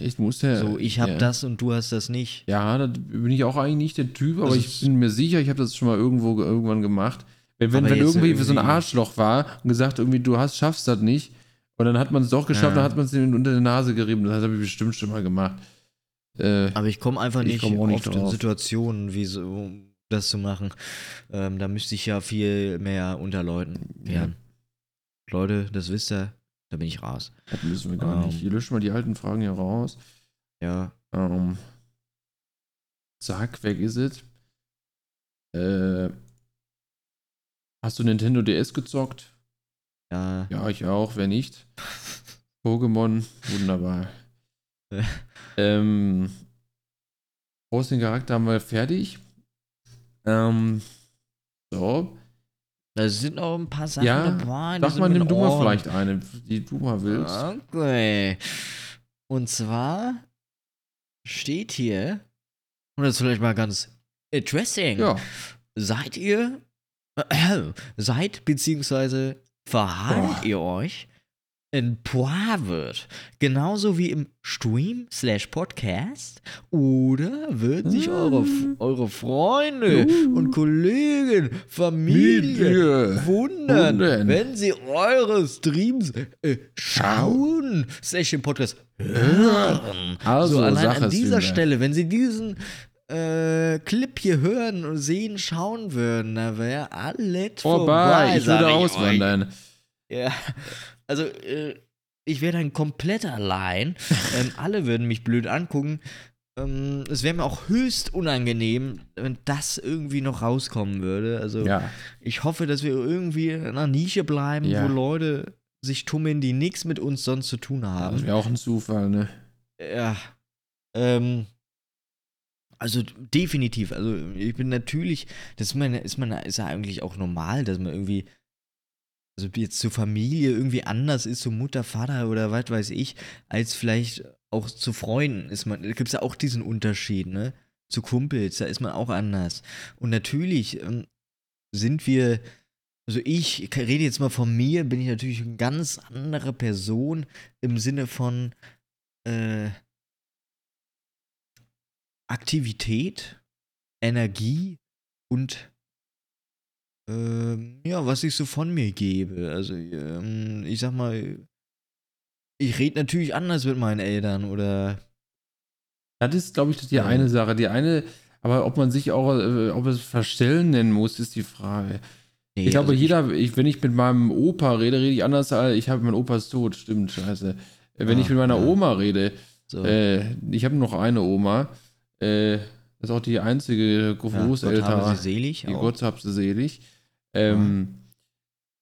Ich muss ja. so, ich hab ja. das und du hast das nicht. Ja, da bin ich auch eigentlich nicht der Typ, aber Das ich ist- bin mir sicher, ich habe das schon mal irgendwo irgendwann gemacht. Wenn, wenn, wenn jetzt irgendwie, so ein irgendwie- Arschloch war und gesagt, irgendwie, du hast, schaffst das nicht, und dann hat man es doch geschafft, Ja. dann hat man es unter die Nase gerieben. Das habe ich bestimmt schon mal gemacht. Äh, Aber ich komme einfach Ich nicht, komm nicht oft in. Situationen, wie so, um das zu machen. Ähm, da müsste ich ja viel mehr unter Leuten Ja. werden. Leute, das wisst ihr, da bin ich raus. das müssen wir gar Ähm. nicht. Hier löschen wir die alten Fragen hier raus. Ja, Ähm, zack, weg ist es. Äh, hast du Nintendo DS gezockt? ja. Ja, ich auch, wer nicht. Pokémon, wunderbar. Ähm, aus den Charakter haben wir fertig. Ähm, so. Da sind noch ein paar Sachen Ja, dabei. Sag mal, nimm du mal vielleicht eine, die du mal willst. Okay. Und zwar steht hier, und das ist vielleicht mal ganz interesting. Ja. Seid ihr, äh, seid beziehungsweise verhaltet ihr euch in private, genauso wie im Stream slash Podcast, oder würden sich eure, Mm. eure Freunde Uh. und Kollegen, Familie wundern, Wundern. wenn sie eure Streams äh, schauen, slash den Podcast hören. Also, so allein an dieser. Stelle, wenn sie diesen äh, Clip hier hören und sehen, schauen würden, da wäre alles vorbei. Vorbei, ich würde auswandern. Ja, also äh, ich wäre dann komplett allein. ähm, alle würden mich blöd angucken. Ähm, es wäre mir auch höchst unangenehm, wenn das irgendwie noch rauskommen würde. Also Ja, ich hoffe, dass wir irgendwie in einer Nische bleiben, Ja. wo Leute sich tummeln, die nichts mit uns sonst zu tun das haben. wäre auch ein Zufall, ne? Ja. Ähm, also definitiv. Also ich bin natürlich, das ist, meine, ist, man, ist ja eigentlich auch normal, dass man irgendwie, also jetzt zur Familie irgendwie anders ist, zu Mutter, Vater oder was weiß ich, als vielleicht auch zu Freunden ist man, da gibt es ja auch diesen Unterschied, ne? Zu Kumpels, da ist man auch anders. Und natürlich ähm, sind wir also ich rede jetzt mal von mir, bin ich natürlich eine ganz andere Person im Sinne von äh, Aktivität, Energie und ähm, ja, was ich so von mir gebe. Also ähm, ich sag mal, ich rede natürlich anders mit meinen Eltern oder. Das ist, glaube ich, die ja. eine Sache. Die eine, aber ob man sich auch, äh, ob es verstellen nennen muss, ist die Frage. Nee, ich glaube, also jeder, ich, wenn ich mit meinem Opa rede, rede ich anders als ich habe, mein Opa ist tot, stimmt, scheiße. Wenn ah, ich mit meiner ja. Oma rede, so. äh, ich habe noch eine Oma, äh, das ist auch die einzige Großeltern. Ja, Gott habe sie selig. Die Gott habe sie selig. Ähm,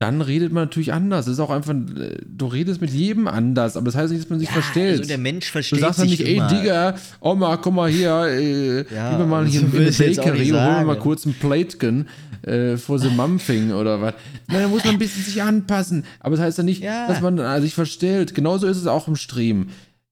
dann redet man natürlich anders. Es ist auch einfach, äh, du redest mit jedem anders, aber das heißt nicht, dass man sich ja, verstellt. Also der Mensch versteht Du sagst dann nicht, immer. ey Digga, Oma, komm mal hier, äh, ja, wir mal hier in eine Bakery und holen wir mal kurz ein Plateken äh, vor the Mumpfing oder was. Nein, da muss man ein bisschen sich anpassen. Aber das heißt ja nicht, ja. dass man sich verstellt. Genauso ist es auch im Stream.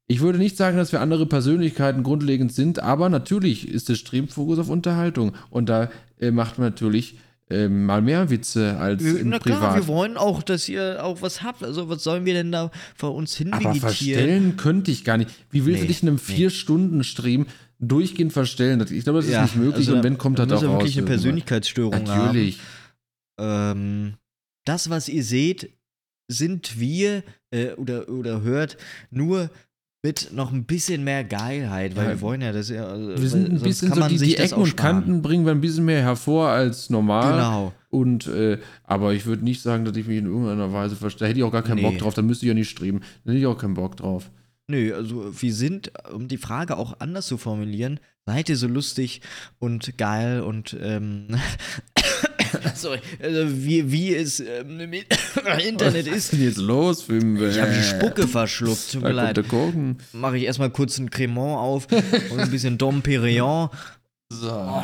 Ich würde nicht sagen, dass wir andere Persönlichkeiten grundlegend sind, aber natürlich ist der Stream-Fokus auf Unterhaltung. Und da äh, macht man natürlich ähm, mal mehr Witze als wir, in na privat. Klar, wir wollen auch, dass ihr auch was habt. Also was sollen wir denn da vor uns hin Aber verstellen könnte ich gar nicht. Wie willst nee, du dich in einem nee. vier Stunden Stream durchgehend verstellen? Ich glaube, das ist ja, nicht möglich. Also, und wenn kommt da das auch raus. wirklich eine Persönlichkeitsstörung Natürlich. Ähm, das, was ihr seht, sind wir äh, oder, oder hört nur mit noch ein bisschen mehr Geilheit, weil ja. wir wollen ja das ja. Also, wir sind ein bisschen so die, die Ecken und Kanten bringen wir ein bisschen mehr hervor als normal. Genau. Und äh, aber ich würde nicht sagen, dass ich mich in irgendeiner Weise verstehe. Da hätte ich auch gar keinen nee. Bock drauf. Da müsste ich ja nicht streben. Da hätte ich auch keinen Bock drauf. Nö, also wir sind, um die Frage auch anders zu formulieren, seid ihr so lustig und geil und ähm, also, also, wie, wie es ähm, im Internet ist. Was ist denn jetzt los, Fimbe? Ich habe die Spucke verschluckt, tut mir leid. Mache ich erstmal kurz ein Cremant auf und ein bisschen Dom Perignon. So.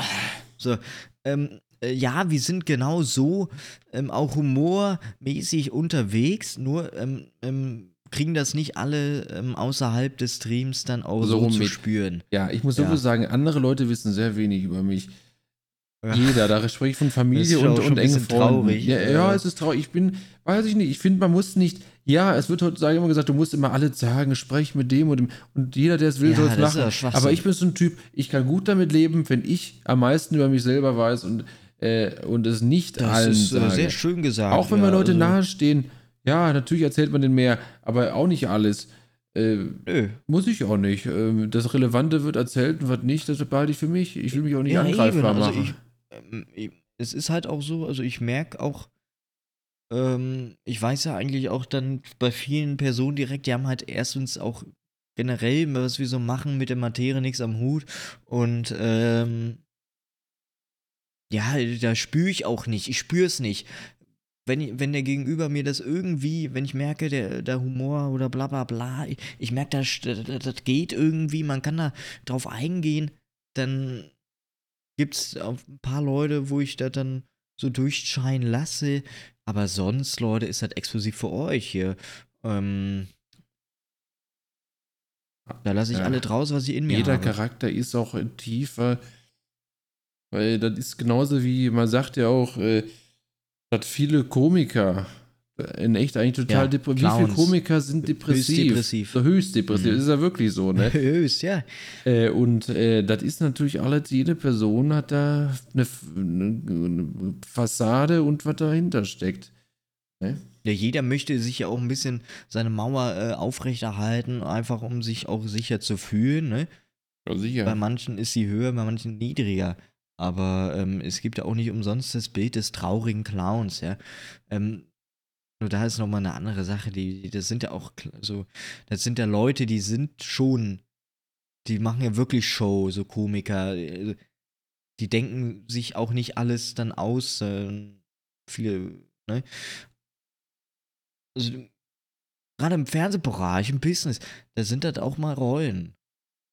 So. Ähm, äh, ja, wir sind genau so ähm, auch humormäßig unterwegs, nur ähm, ähm, kriegen das nicht alle ähm, außerhalb des Streams dann auch so, so zu spüren. Ja, ich muss ja. sowieso sagen, andere Leute wissen sehr wenig über mich. Jeder, da spreche ich von Familie und, und engen Freunden. Traurig, ja, ja, es ist traurig. Ich bin, weiß ich nicht, ich finde, man muss nicht, ja, es wird heutzutage immer gesagt, du musst immer alle sagen, sprech mit dem und dem. Und jeder, der es will, ja, soll es machen. Aber ich bin so ein Typ, ich kann gut damit leben, wenn ich am meisten über mich selber weiß und, äh, und es nicht das allen ist, sage. sehr schön gesagt. Auch wenn ja, mir Leute also. nahestehen, ja, natürlich erzählt man denen mehr, aber auch nicht alles. Äh, Nö. Muss ich auch nicht. Ähm, das Relevante wird erzählt und was nicht, das behalte ich für mich. Ich will mich auch nicht ja, angreifbar eben. Also machen. Ich, ähm, es ist halt auch so, also ich merke auch, ähm, ich weiß ja eigentlich auch dann bei vielen Personen direkt, die haben halt erstens auch generell, was wir so machen mit der Materie, nichts am Hut. Und ähm, ja, da spüre ich auch nicht. Ich spüre es nicht. Wenn, wenn der Gegenüber mir das irgendwie, wenn ich merke, der, der Humor oder bla bla bla, ich, ich merke, das, das, das geht irgendwie, man kann da drauf eingehen, dann gibt es ein paar Leute, wo ich das dann so durchscheinen lasse. Aber sonst, Leute, ist das exklusiv für euch hier. Ähm, da lasse ich ja. alle draus, was ich in mir Jeder habe. Jeder Charakter ist auch tiefer. Weil das ist genauso wie, man sagt ja auch, äh, dass viele Komiker in echt eigentlich total ja, depressiv. Wie viele Komiker sind depressiv? Höchst depressiv. So höchst depressiv. Mhm. Ist ja wirklich so, ne? höchst, ja. Äh, und äh, das ist natürlich alles, jede Person hat da eine, eine Fassade und was dahinter steckt. Ne? Ja, jeder möchte sich ja auch ein bisschen seine Mauer äh, aufrechterhalten, einfach um sich auch sicher zu fühlen, ne? Ja, sicher. Bei manchen ist sie höher, bei manchen niedriger. Aber ähm, es gibt ja auch nicht umsonst das Bild des traurigen Clowns, ja. Ähm, nur da ist nochmal eine andere Sache, die, das sind ja auch so, das sind ja Leute, die sind schon, die machen ja wirklich Show, so Komiker. Äh, die denken sich auch nicht alles dann aus. Äh, viele, ne? Also, gerade im Fernsehbereich, im Business, da sind das auch mal Rollen.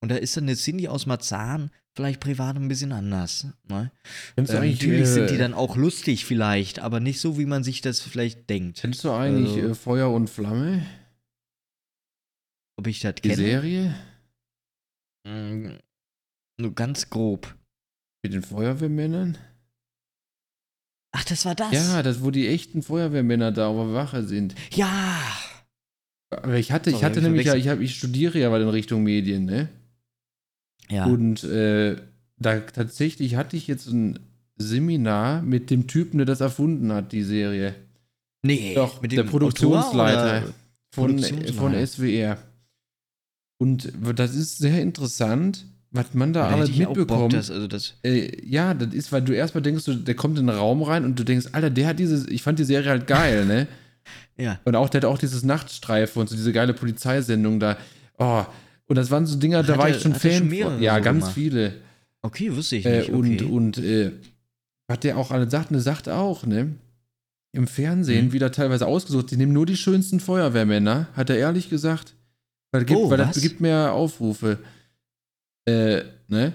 Und da ist dann eine Cindy aus Marzahn vielleicht privat ein bisschen anders. Ne? Ähm, natürlich äh, sind die dann auch lustig vielleicht, aber nicht so, wie man sich das vielleicht denkt. Kennst du eigentlich also, äh, Feuer und Flamme? Ob ich das kenne? Die Serie? Mm, nur ganz grob. Mit den Feuerwehrmännern? Ach, das war das? Ja, das, wo die echten Feuerwehrmänner da auf der Wache sind. Ja. Aber ich hatte, ich Sorry, hatte ich nämlich ja, ich, hab, ich studiere ja in Richtung Medien, ne? Ja. Und äh, da tatsächlich hatte ich jetzt ein Seminar mit dem Typen, der das erfunden hat, die Serie. nee, Doch, mit der dem Produktionsleiter Autor oder- von, Produktionsleiter. von SWR. Und das ist sehr interessant, was man da alles mitbekommt. das, also das, Äh, ja, das ist, weil du erstmal denkst, du, der kommt in den Raum rein und du denkst, Alter, der hat dieses, ich fand die Serie halt geil, ne? ja. Und auch, der hat auch dieses Nachtstreife und so diese geile Polizeisendung da. Oh, und das waren so Dinger, da Hat war er- ich schon hat schon Fan von. Ja, so ganz gemacht? viele. Okay, wusste ich Äh, nicht. und, okay. und, äh, was der auch alle sagt, ne, sagt auch, ne? Im Fernsehen Mhm. wieder teilweise ausgesucht, die nehmen nur die schönsten Feuerwehrmänner, hat er ehrlich gesagt. Weil, gibt, Oh, weil das gibt mehr Aufrufe. Äh, ne?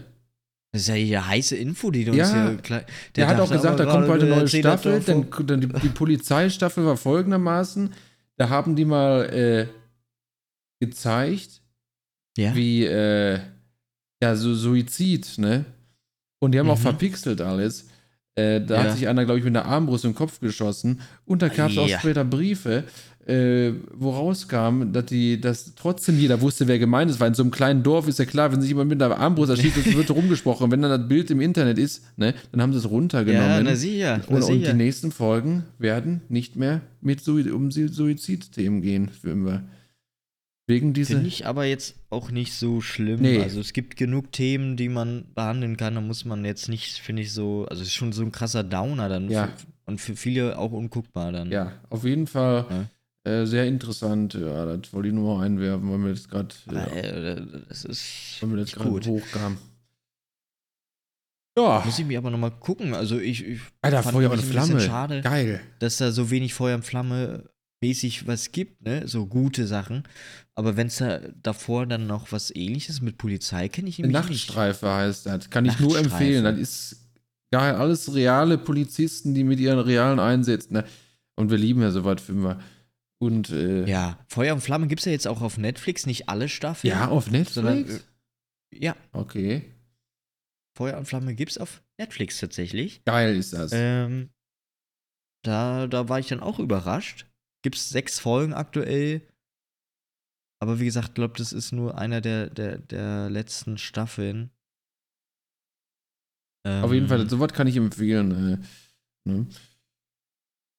das ist ja hier heiße Info, die du uns Ja, hier klar. Der, hat auch gesagt, da kommt bald eine gerade, neue Staffel. Dann, dann die, die Polizeistaffel war folgendermaßen: Da haben die mal äh, gezeigt, ja? wie äh, ja, so Suizid, ne? Und die haben auch Mhm. verpixelt alles. Äh, da Ja. hat sich einer, glaube ich, mit einer Armbrust in den Kopf geschossen. Und da gab es auch Ja. später Briefe, äh, wo rauskam, dass die, dass trotzdem jeder wusste, wer gemeint ist, weil in so einem kleinen Dorf ist ja klar, wenn sich jemand mit einer Armbrust erschießt, wird rumgesprochen. Wenn dann das Bild im Internet ist, ne, dann haben sie es ja, runtergenommen. na sicher. Und, und die nächsten Folgen werden nicht mehr mit Sui um Sui- Suizidthemen gehen, für immer. Wegen dieser. Finde ich aber jetzt auch nicht so schlimm. Nee. Also es gibt genug Themen, die man behandeln kann. Da muss man jetzt nicht, finde ich, so. Also es ist schon so ein krasser Downer dann. Ja. Für, und für viele auch unguckbar dann. Ja, auf jeden Fall äh, sehr interessant. Ja, das wollte ich nur mal einwerfen, weil mir das gerade ja, das ist. weil das nicht gerade gut. hochkam. Ja, Muss ich mir aber nochmal gucken. Also ich, ich Alter, Feuer und Flamme. schade. Geil. dass da so wenig Feuer und Flamme mäßig was gibt, ne? So gute Sachen. Aber wenn es da davor dann noch was ähnliches mit Polizei kenne ich nämlich nicht. Nachtstreife heißt das. Kann ich nur empfehlen. Das ist geil. Alles reale Polizisten, die mit ihren realen Einsätzen. Ne? Und wir lieben ja sowas Filme. Und äh, ja, Ja, Feuer und Flamme gibt es ja jetzt auch auf Netflix, nicht alle Staffeln. auf Netflix. Sondern, äh, ja, okay. Feuer und Flamme gibt es auf Netflix tatsächlich. Geil ist das. Ähm, da, da war ich dann auch überrascht. Gibt es sechs Folgen aktuell. Aber wie gesagt, glaube das ist nur einer der, der, der letzten Staffeln. Auf jeden Fall, Ähm, sowas kann ich empfehlen. Äh, ne?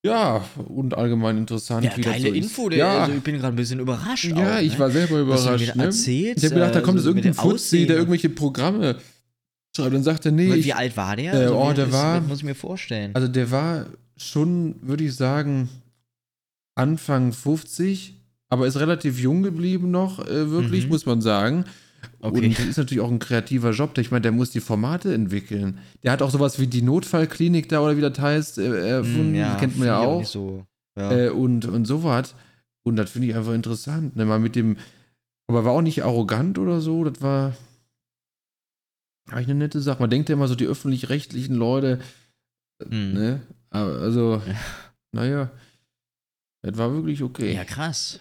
Ja, und allgemein interessant. Ja, wie geile so ist. Info. Der, Ja, also ich bin gerade ein bisschen überrascht. ja auch, ich ne? war selber überrascht. Ne? erzählst, Ich habe gedacht, da äh, kommt jetzt so mit irgendein Fuzzi, der Aussehen. irgendwelche Programme schreibt und sagte, nee, Wie ich, alt war der? Äh, Also, oh, wie- der das, war- Das muss ich mir vorstellen. also der war schon, würde ich sagen, Anfang 50, aber ist relativ jung geblieben noch, äh, wirklich, Mhm. muss man sagen. Okay. Und ist natürlich auch ein kreativer Job. Ich meine, der muss die Formate entwickeln. Der hat auch sowas wie die Notfallklinik da oder wie das heißt, äh, erfunden. Hm, kennt man ja auch. So. Ja. Äh, und, und sowas. Und das finde ich einfach interessant. Ne? Mal mit dem, aber war auch nicht arrogant oder so. Das war eigentlich eine nette Sache. Man denkt ja immer so, die öffentlich-rechtlichen Leute, äh, Hm. ne? Aber Also, Ja. naja, das war wirklich okay. ja, krass.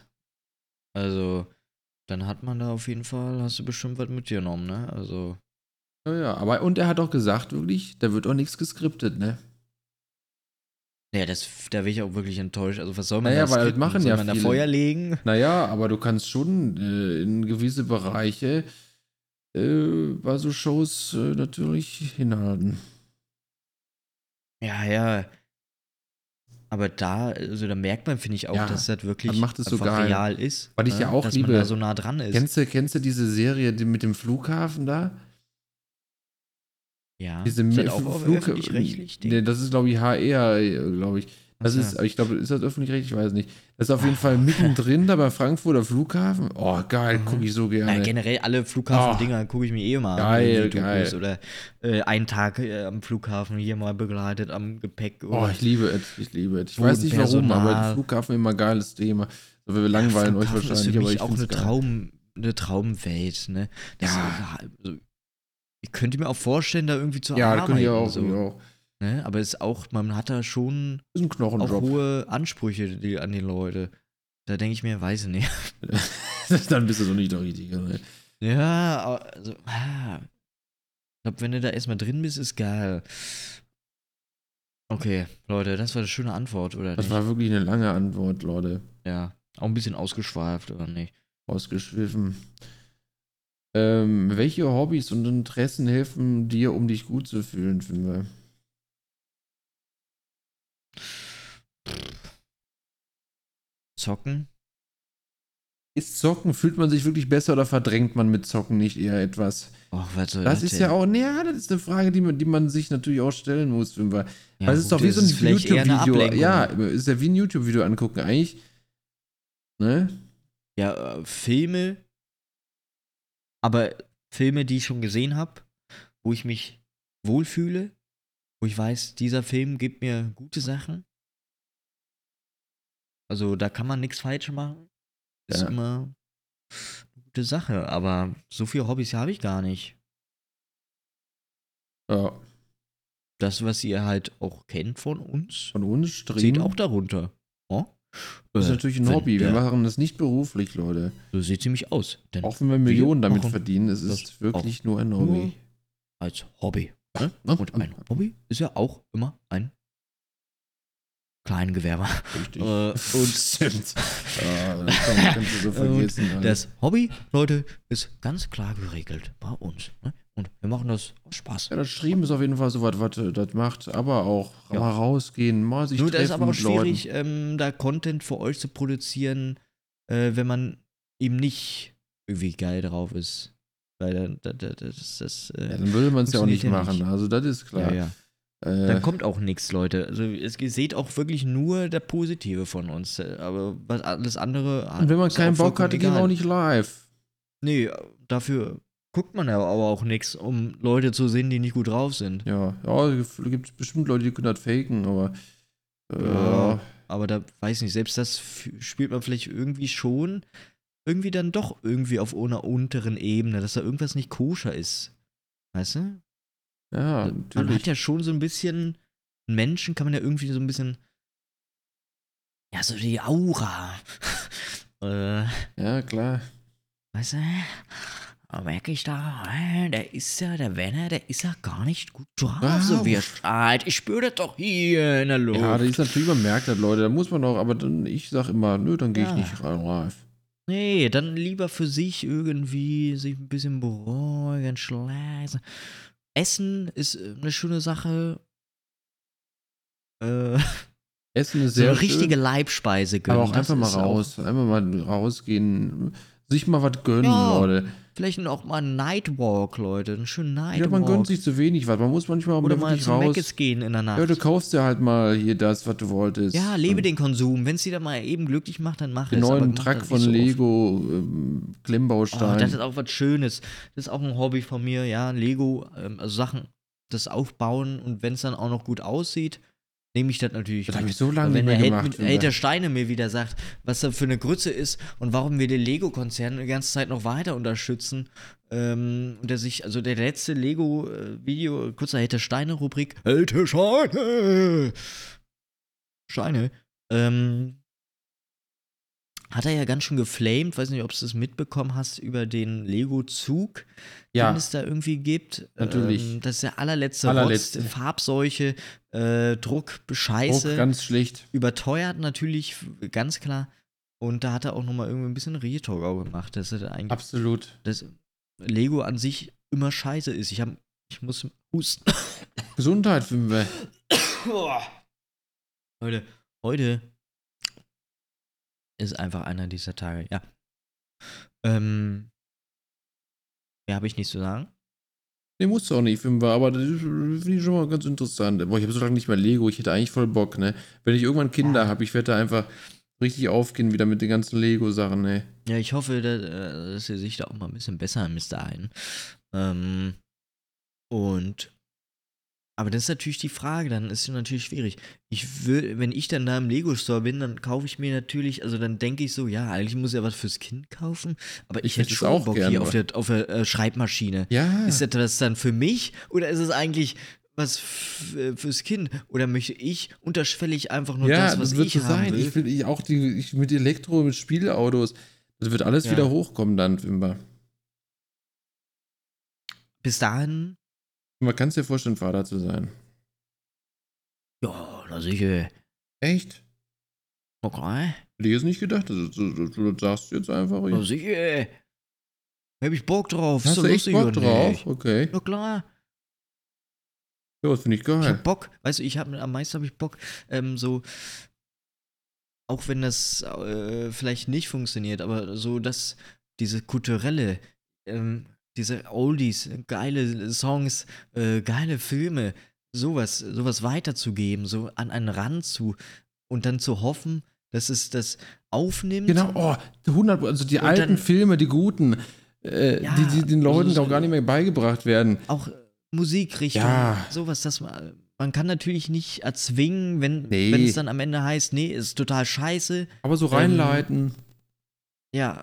Also, dann hat man da auf jeden Fall, hast du bestimmt was mitgenommen, ne? Also, Ja, ja, aber und er hat auch gesagt, wirklich, da wird auch nichts geskriptet, ne? ja, das, da bin ich auch wirklich enttäuscht. Also, was soll man Naja, da weil das skripten? machen soll ja man da viele. Feuer legen? Naja, aber du kannst schon äh, in gewisse Bereiche äh, bei so Shows äh, natürlich hinhalten. Ja, ja. Aber da, also da merkt man, finde ich auch, Ja, dass das wirklich macht es so real ist. Was ich ne? ja auch dass liebe. man da so nah dran ist. Kennst du, kennst du diese Serie die mit dem Flughafen da? ja. Diese ist das Mi- auch öffentlich-rechtlich? Nee, das ist, glaube ich, HR, glaube ich. Das so. ist, aber ich glaube, ist das öffentlich-rechtlich? Ich weiß nicht. Das ist auf jeden Fall mittendrin da bei Frankfurter Flughafen. Oh, geil, Mhm. gucke ich so Ja, gerne. generell alle Flughafen-Dinger gucke ich mir eh mal Geil, an. geil. Oder äh, einen Tag äh, am Flughafen hier mal begleitet am Gepäck. Oh, ich liebe es, ich liebe es. Ich weiß nicht warum, aber Flughafen immer ein geiles Thema. So, wir langweilen euch Flughafen wahrscheinlich, ist für aber mich ich auch eine. Traum, eine Traumwelt. Ne? Das Ja. ist, also, ich könnte mir auch vorstellen, da irgendwie zu Ja, da arbeiten. können die auch, so, ja auch. Ne? Aber es ist auch, man hat da schon auch hohe Ansprüche die, an die Leute. Da denke ich mir, weiß ich nicht. Dann bist du so nicht der Richtige. Ne? Ja, aber also, ah, ich glaube, wenn du da erstmal drin bist, ist geil. Okay, Leute, das war eine schöne Antwort, oder Das nicht? war wirklich eine lange Antwort, Leute. ja, auch ein bisschen ausgeschweift, oder nicht? Ausgeschwiffen. Ähm, welche Hobbys und Interessen helfen dir, um dich gut zu fühlen, Fimmer? Zocken? Ist Zocken, fühlt man sich wirklich besser oder verdrängt man mit Zocken nicht eher etwas? Och, soll Das ist ja auch, naja, das ist eine Frage, die man, die man sich natürlich auch stellen muss, Fimmer. Ja, Weil es ist doch wie so ein YouTube-Video. Ja, ist ja wie ein YouTube-Video angucken. Eigentlich, ne? Ja, äh, Filme, aber Filme, die ich schon gesehen habe, wo ich mich wohlfühle, wo ich weiß, dieser Film gibt mir gute Sachen. Also da kann man nichts falsch machen. Ist Ja. immer eine gute Sache, aber so viele Hobbys habe ich gar nicht. Ja, Das, was ihr halt auch kennt von uns, von uns Stream zieht auch darunter. Oh? Das ist Äh, natürlich ein Hobby. Wir machen das nicht beruflich, Leute. So sieht ziemlich aus. Denn Auch wenn wir Millionen damit verdienen, es ist wirklich nur ein Hobby. als Hobby. Ne? Und ein Hobby ist ja auch immer ein Kleingewerbe. Richtig. Äh, und Stimmt. Ja, das kannst du so vergessen. Alter. das Hobby, Leute, ist ganz klar geregelt bei uns. Ne? Und wir machen das aus Spaß. ja, das Stream ist auf jeden Fall so was, was äh, das macht. Aber auch Ja. mal rausgehen, mal sich Nur treffen das ist aber auch schwierig, ähm, da Content für euch zu produzieren, äh, wenn man eben nicht irgendwie geil drauf ist. Weil dann, da, da, das, das, Ja, äh, dann würde man es ja auch nicht ja machen. nicht. Also das ist klar. ja, ja. Äh, kommt auch nichts, Leute. Also es ihr seht auch wirklich nur der Positive von uns. Aber was alles andere. und wenn man keinen Bock hat, gehen wir auch nicht live. Nee, dafür guckt man ja aber auch nichts, um Leute zu sehen, die nicht gut drauf sind. Ja, ja, es gibt bestimmt Leute, die können das faken, aber äh, Ja. Aber da weiß nicht, selbst das spielt man vielleicht irgendwie schon irgendwie dann doch irgendwie auf einer unteren Ebene, dass da irgendwas nicht koscher ist. Weißt du? Ja, man natürlich. hat ja schon so ein bisschen, Menschen kann man ja irgendwie so ein bisschen, ja, so die Aura. äh, ja, klar. weißt du? Merke ich da, äh, der ist ja, der Werner, der ist ja gar nicht gut drauf, Ah, so wie er schreit. Ich spüre das doch hier in der Luft. Ja, das ist natürlich, man merkt das, Leute. Da muss man auch, aber dann, ich sag immer, nö, dann gehe Ja. ich nicht rein live. Nee, dann lieber für sich irgendwie sich ein bisschen beruhigen, schlafen. Essen ist äh, eine schöne Sache. Äh, Essen ist so sehr eine richtige schön, Leibspeise gönnen. aber auch einfach mal raus. Einfach mal rausgehen, sich mal was gönnen, Ja, Leute. Vielleicht auch mal einen Nightwalk, Leute. Einen schönen Ja, Nightwalk. man gönnt sich zu wenig was. Man muss manchmal Oder mal mal wirklich zu raus. Gehen in der Nacht. Ja, du kaufst dir halt mal hier das, was du wolltest. Ja, lebe Und den Konsum. Wenn es dir dann mal eben glücklich macht, dann mach Den es. aber neuen Truck von so. Lego, ähm, Oh, das ist auch was Schönes. Das ist auch ein Hobby von mir, ja. Lego, ähm, also Sachen, das Aufbauen und wenn es dann auch noch gut aussieht, nehme ich das natürlich. Das hab gut. ich so lange wenn nicht der mehr gemacht, mit, Held der Steine mir wieder sagt, was da für eine Grütze ist und warum wir den Lego-Konzern die ganze Zeit noch weiter unterstützen. Ähm, und der sich, also der letzte Lego-Video, kurzer Held der Steine-Rubrik, Held der Steine! Steine. Ähm, hat er ja ganz schön geflamed, weiß nicht, ob du es mitbekommen hast, über den Lego-Zug, Ja. den es da irgendwie gibt. Natürlich. Ähm, das ist der allerletzte, Allerletzte. Rotz, Farbseuche, äh, Druck, Scheiße, Druck, ganz schlecht. überteuert natürlich, ganz klar. Und da hat er auch nochmal irgendwie ein bisschen Retalk auch gemacht, dass er da eigentlich, Absolut. dass Lego an sich immer scheiße ist. Ich, hab, ich muss husten. Gesundheit, Fimbe. Leute, heute ist einfach einer dieser Tage, ja. Ähm, ja, habe ich nichts zu sagen. Nee, musst du auch nicht, Fimbe, aber das finde ich schon mal ganz interessant. Boah, ich habe so lange nicht mehr Lego, ich hätte eigentlich voll Bock, ne? Wenn ich irgendwann Kinder habe, ich werde da einfach richtig aufgehen wieder mit den ganzen Lego-Sachen, ne? Ja, ich hoffe, dass, äh, dass ihr sich da auch mal ein bisschen besser bis dahin. Ähm, und aber das ist natürlich die Frage, dann ist es natürlich schwierig. Ich will, wenn ich dann da im Lego-Store bin, dann kaufe ich mir natürlich, also dann denke ich so, ja, eigentlich muss ich ja was fürs Kind kaufen, aber ich, Ich hätte schon auch Bock gern, hier auf der, auf der äh, Schreibmaschine. Ja. Ist das dann für mich oder ist es eigentlich was äh, fürs Kind? Oder möchte ich unterschwellig einfach nur ja, das, was das wird ich so sein. will? Ich will ich auch die, ich, mit Elektro, mit Spielautos. Das wird alles Ja. wieder hochkommen dann, Fimba. Bis dahin Man kann es dir vorstellen, Vater zu sein. Ja, na sicher. Echt? Okay. Hätte ich jetzt nicht gedacht. Du, du, du, sagst jetzt einfach. Na sicher. Hab ich Bock drauf. Hast Ist du echt lustig, Bock drauf? nicht? Okay. Na klar. Ja, das finde ich Ich geil. hab Bock, weißt du, ich hab, am meisten habe ich Bock, ähm, so, auch wenn das äh, vielleicht nicht funktioniert, aber so, dass diese kulturelle, ähm, diese Oldies, geile Songs, äh, geile Filme, sowas, sowas weiterzugeben, so an einen Rand zu und dann zu hoffen, dass es das aufnimmt. Genau, oh, 100, also die alten dann- Filme, die guten, äh, Ja, die, die den Leuten doch gar nicht mehr beigebracht werden. Auch äh, Musikrichtung, Ja. sowas, dass man, man kann natürlich nicht erzwingen, wenn, Nee. wenn es dann am Ende heißt, nee, ist total scheiße, Aber so reinleiten. Ja,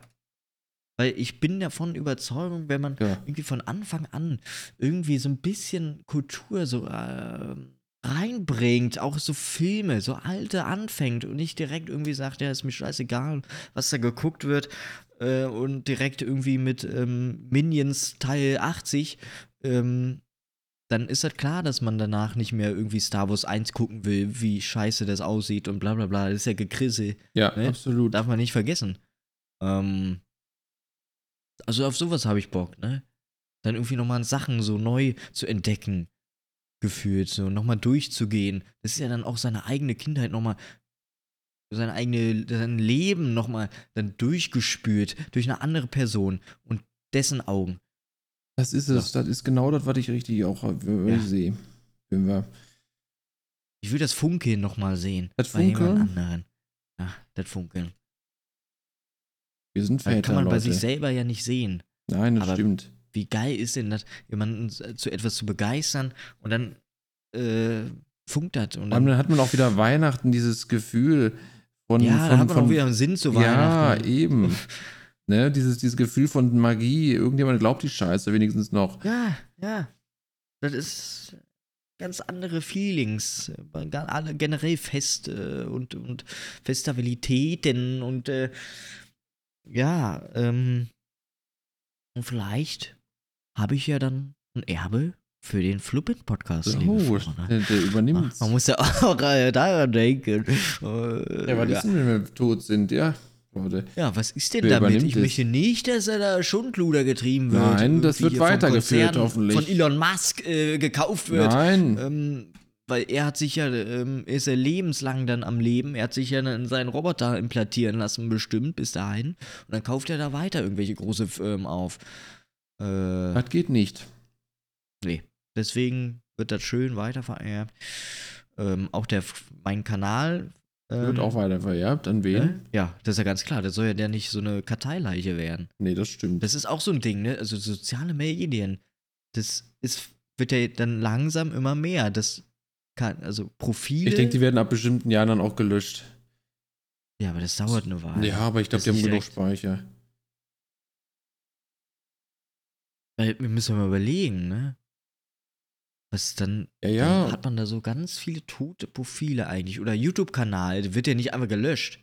weil ich bin davon überzeugt, wenn man Ja. irgendwie von Anfang an irgendwie so ein bisschen Kultur so äh, reinbringt, auch so Filme, so alte anfängt und nicht direkt irgendwie sagt, ja, ist mir scheißegal, was da geguckt wird äh, und direkt irgendwie mit ähm, Minions Teil 80, ähm, dann ist das klar, dass man danach nicht mehr irgendwie Star Wars 1 gucken will, wie scheiße das aussieht und bla bla bla. Das ist ja Gekrisse. Ja, Ne? absolut. Darf man nicht vergessen. Ähm, also auf sowas habe ich Bock, ne? Dann irgendwie nochmal Sachen so neu zu entdecken, gefühlt, so nochmal durchzugehen. Das ist ja dann auch seine eigene Kindheit nochmal, seine eigene, sein Leben nochmal dann durchgespürt durch eine andere Person und dessen Augen. Das ist es. Das ist genau das, was ich richtig auch äh, Ja. sehe. Wenn wir. Ich will das Funkeln nochmal sehen. Das bei jemand Funkeln? anderen. Ja, das Funkeln. Wir sind Das Väter, kann man bei Leute. sich selber ja nicht sehen. Nein, das aber- stimmt. wie geil ist denn das, jemanden zu etwas zu begeistern und dann äh, funkt das. Und Und dann, dann hat man auch wieder Weihnachten, dieses Gefühl von. ja, von, da hat man von, auch wieder einen Sinn zu Ja, Weihnachten. eben. ne, dieses, dieses Gefühl von Magie. Irgendjemand glaubt die Scheiße wenigstens noch. Ja, ja. Das ist ganz andere Feelings. äh, Generell Feste und, und Festabilitäten und äh, ja, ähm, und vielleicht habe ich ja dann ein Erbe für den Fluppen-Podcast. liebe Oh, Freunde. der, der übernimmt. Man muss ja auch äh, daran denken. Äh, Ja, was ja. ist denn, wenn wir tot sind? Ja, Leute. Ja, was ist denn Wer damit? Ich es? möchte nicht, dass er da Schundluder getrieben wird. Nein, das wird weitergeführt, hoffentlich. Von Elon Musk äh, gekauft wird. Nein. Ähm, weil er hat sich ja, ähm, ist er lebenslang dann am Leben. Er hat sich ja dann seinen Roboter implantieren lassen, bestimmt bis dahin. Und dann kauft er da weiter irgendwelche große Firmen auf. Äh, Das geht nicht. nee. Deswegen wird das schön weitervererbt. Ähm, auch der, mein Kanal. Ähm, Wird auch weiter vererbt. An wen? ne? Ja, das ist ja ganz klar. Das soll ja der nicht so eine Karteileiche werden. Nee, das stimmt. Das ist auch so ein Ding, ne? Also soziale Medien, das ist, wird ja dann langsam immer mehr. Das kann, also Profile. ich denke, die werden ab bestimmten Jahren dann auch gelöscht. ja, aber das dauert eine Weile. Ja, aber ich glaube, die haben genug Speicher. Weil wir müssen mal überlegen, ne? Was dann, Ja, dann ja. hat man da so ganz viele tote Profile eigentlich. Oder YouTube-Kanal, der wird ja nicht einfach gelöscht.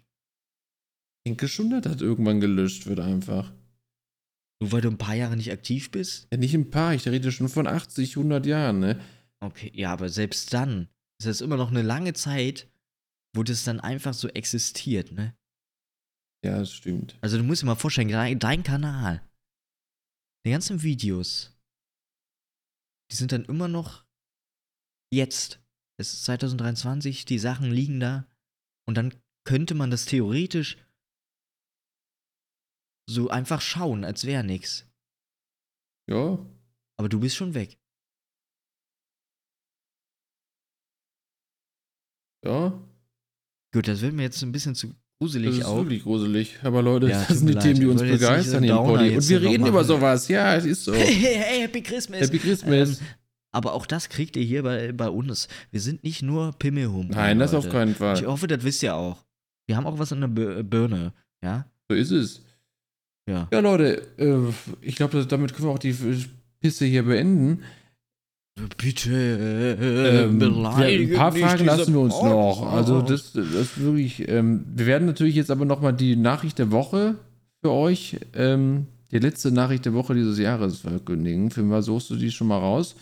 Ich denke schon, dass das irgendwann gelöscht wird einfach. Nur weil du ein paar Jahre nicht aktiv bist? Ja, nicht ein paar, ich rede schon von 80, 100 Jahren, ne? Okay, ja, aber selbst dann ist das immer noch eine lange Zeit, wo das dann einfach so existiert, ne? Ja, das stimmt. Also du musst dir mal vorstellen, dein, dein Kanal, die ganzen Videos, die sind dann immer noch jetzt. Es ist 2023, die Sachen liegen da und dann könnte man das theoretisch so einfach schauen, als wäre nix. Ja, Aber du bist schon weg. Ja. Gut, das wird mir jetzt ein bisschen zu Das gruselig ist auch. wirklich gruselig. Aber Leute, Ja, das tut sind mir die leid. Themen, die Ich uns wollte jetzt nicht so begeistern einen hier im Downer Poddy. Und jetzt wir noch reden über machen. sowas. Ja, es ist so. Hey, hey, hey, Happy Christmas. Happy Christmas. Ähm, aber auch das kriegt ihr hier bei, bei uns. Wir sind nicht nur Pimmelhum. Nein, das auf Leute. keinen Ich Fall. hoffe, das wisst ihr auch. Wir haben auch was in der Bir- Birne. Ja? So ist es. Ja. Ja, Leute, äh, ich glaube, damit können wir auch die Pisse hier beenden. Bitte. Ähm, beleidige wir, ein paar Fragen lassen wir uns noch. Also das, das wirklich, ähm, wir werden natürlich jetzt aber nochmal die Nachricht der Woche für euch, ähm, die letzte Nachricht der Woche dieses Jahres verkündigen. Für mal suchst du die schon mal raus.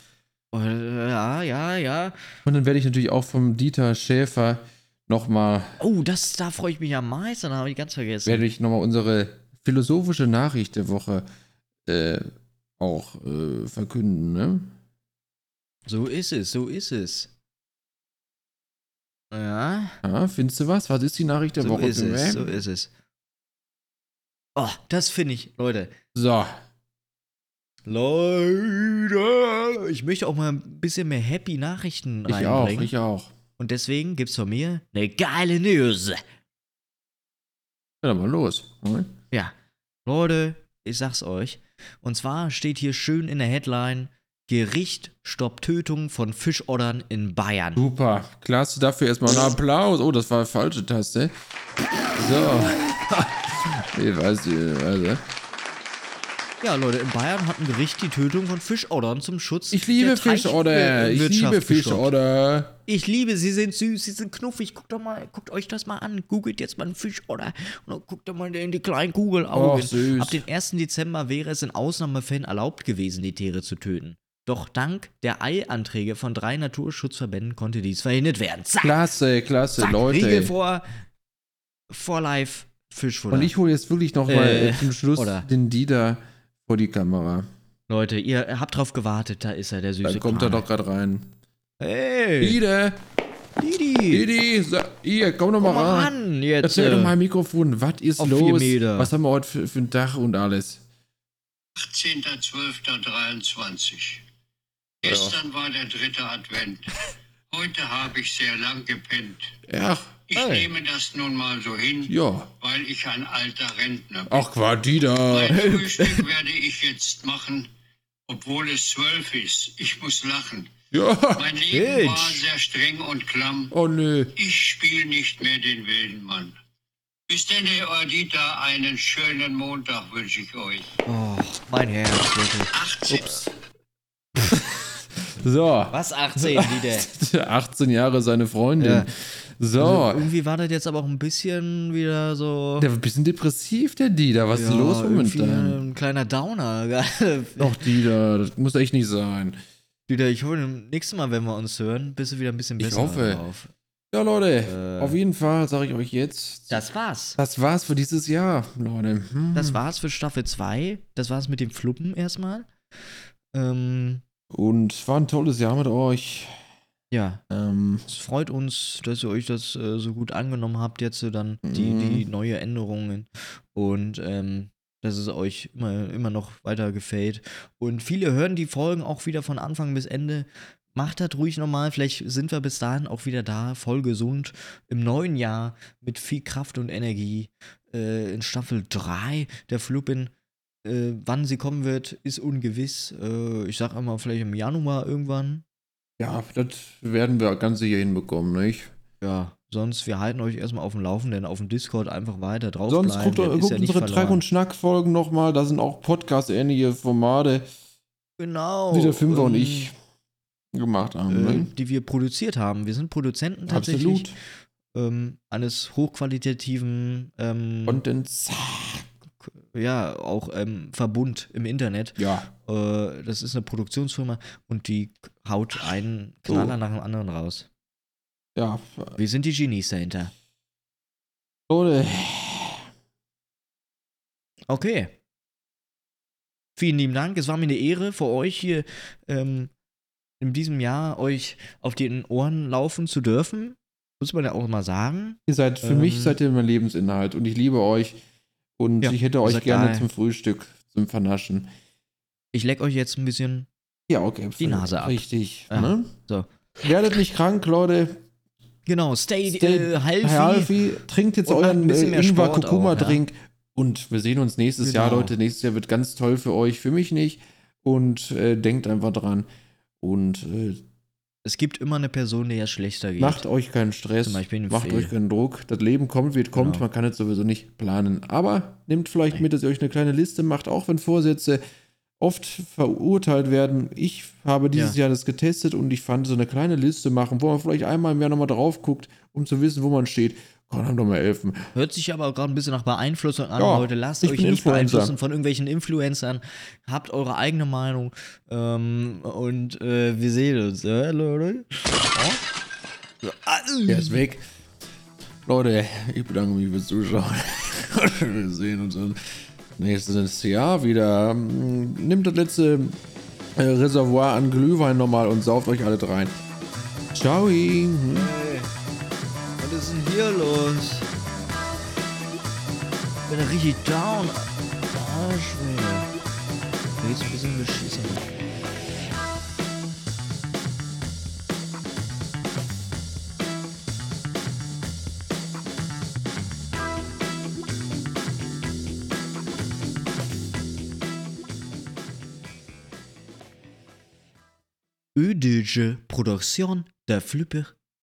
Oh, ja, ja, ja. Und dann werde ich natürlich auch vom Dieter Schäfer nochmal, Oh, das, da freue ich mich am meisten, da habe ich ganz vergessen. werde ich nochmal unsere philosophische Nachricht der Woche äh, auch äh, verkünden, ne? So ist es, so ist es. Ja, Ja, findest du was? Was ist die Nachricht der so Woche? ist es, so ist es. Oh, das finde ich, Leute. So, Leute, ich möchte auch mal ein bisschen mehr happy Nachrichten ich auch, reinbringen. ich auch. Und deswegen gibt's von mir eine geile News. Ja, dann mal los. ne? Ja, Leute, ich sag's euch. Und zwar steht hier schön in der Headline: Gericht stoppt Tötung von Fischoddern in Bayern. Super, klasse, dafür erstmal einen Applaus. Oh, das war die falsche Taste. So. ich weiß nicht, also. Ja, Leute, in Bayern hat ein Gericht die Tötung von Fischoddern zum Schutz Ich liebe der Fischodder. Ich Teichwirtschaft liebe. Fischodder. Ich liebe, sie sind süß, sie sind knuffig. Guckt doch mal, guckt euch das mal an. Googelt jetzt mal einen Fischodder und dann guckt doch mal in die kleinen Kugelaugen. Ab dem 1. Dezember wäre es in Ausnahmefällen erlaubt gewesen, die Tiere zu töten. Doch dank der Eilanträge von drei Naturschutzverbänden konnte dies verhindert werden. Zack, Klasse, klasse, zack, Leute. Riegel vor, vor live Fischfutter. Und ich hole jetzt wirklich noch mal Äh, äh, zum Schluss oder? den Dieter vor die Kamera. Leute, ihr habt drauf gewartet, da ist er, der süße Dann kommt er Kleine. doch gerade rein. Hey, Dieter, Didi, Didi, hier, komm doch mal komm mal rein. ran jetzt. Erzähl doch äh. mal im Mikrofon, was ist auf vier los? Meter. Was haben wir heute für, für einen Tag und alles? 18.12.23. Gestern war der dritte Advent. Heute habe ich sehr lang gepennt. Ja, Ich Hey. nehme das nun mal so hin, ja. weil ich ein alter Rentner bin. Ach, Dieter. Mein Frühstück werde ich jetzt machen, obwohl es zwölf ist. Ich muss lachen. Ja. Mein Leben war Mensch. sehr streng und klamm. Oh, nö. Ich spiele nicht mehr den wilden Mann. Bis denn, euer Dieter, einen schönen Montag wünsche ich euch. Oh, mein Herz, wirklich. 18. So. Was, 18, wieder? 18 Jahre seine Freundin. Ja. So. Also, irgendwie war das jetzt aber auch ein bisschen wieder so. der ist ein bisschen depressiv, der Dieter. Was ist ja, los irgendwie momentan? Ein kleiner Downer. Doch, Dieter, das muss echt nicht sein. Wieder, ich hoffe, nächstes Mal, wenn wir uns hören, bist du wieder ein bisschen Ich besser hoffe. drauf. Ja, Leute, Äh. auf jeden Fall sage ich euch jetzt. Das war's. Das war's für dieses Jahr, Leute. Hm. Das war's für Staffel 2. Das war's mit dem Fluppen erstmal. Ähm, Und es war ein tolles Jahr mit euch. ja, Ähm, es freut uns, dass ihr euch das äh, so gut angenommen habt, jetzt so dann die, Mhm. die neue Änderungen. Und ähm, dass es euch immer, immer noch weiter gefällt. Und viele hören die Folgen auch wieder von Anfang bis Ende. Macht das ruhig nochmal. Vielleicht sind wir bis dahin auch wieder da, voll gesund, im neuen Jahr mit viel Kraft und Energie. Äh, in Staffel 3 der Fluppen. Äh, wann sie kommen wird, ist ungewiss. Äh, ich sag einmal, vielleicht im Januar irgendwann. ja, das werden wir ganz sicher hinbekommen, nicht? Ja, sonst, wir halten euch erstmal auf dem Laufenden, auf dem Discord einfach weiter drauf. Sonst bleiben. guckt, guckt ja unsere Track- und Schnack-Folgen nochmal. Da sind auch Podcast-ähnliche Formate, Genau. die der Fünfer und ähm, ich gemacht haben. Äh, ne? die wir produziert haben. Wir sind Produzenten tatsächlich. Absolut. Ähm, eines hochqualitativen, ähm, Content. Ja, auch ähm, Verbund im Internet. Ja. Äh, das ist eine Produktionsfirma und die haut einen Knaller nach dem anderen raus. Ja. Wir sind die Genies dahinter. Leute. Okay. Vielen lieben Dank. Es war mir eine Ehre, für euch hier ähm, in diesem Jahr euch auf den Ohren laufen zu dürfen. Muss man ja auch mal sagen. Ihr seid, für Ähm, mich seid ihr mein Lebensinhalt und ich liebe euch. Und Ja, ich hätte euch gerne geil. zum Frühstück, zum Vernaschen. Ich leck euch jetzt ein bisschen. Ja, okay. Die Nase ab. Richtig. Ja, Ne? so. Werdet nicht krank, Leute. Genau, stay, Stay äh, healthy. Healthy. Trinkt jetzt Und euren äh, Ingwer-Kurkuma-Drink. Und wir sehen uns nächstes Genau. Jahr, Leute. Nächstes Jahr wird ganz toll für euch, für mich nicht. Und äh, denkt einfach dran. Und äh, Es gibt immer eine Person, der ja schlechter geht. macht euch keinen Stress. Macht Phil. euch keinen Druck. Das Leben kommt, wird kommt. Genau. Man kann es sowieso nicht planen. Aber nehmt vielleicht Nee. mit, dass ihr euch eine kleine Liste macht, auch wenn Vorsätze oft verurteilt werden. Ich habe dieses Ja. Jahr das getestet und ich fand so eine kleine Liste machen, wo man vielleicht einmal im Jahr nochmal drauf guckt, um zu wissen, wo man steht. Gott, haben doch mal Elfen. Hört sich aber gerade ein bisschen nach Beeinflussung an, Ja, Leute. Lasst euch nicht beeinflussen von irgendwelchen Influencern. Habt eure eigene Meinung. Ähm, und äh, wir sehen uns, äh, Leute. Er ist weg. Leute, ich bedanke mich fürs Zuschauen. Wir sehen uns dann nächstes Jahr wieder. Nehmt das letzte äh, Reservoir an Glühwein nochmal und sauft euch alle rein. Ciao. Hey, was ist denn hier los? Ich bin richtig down. Arsch, mir. Jetzt ein bisschen beschissen. Ödege Produktion der Flüpper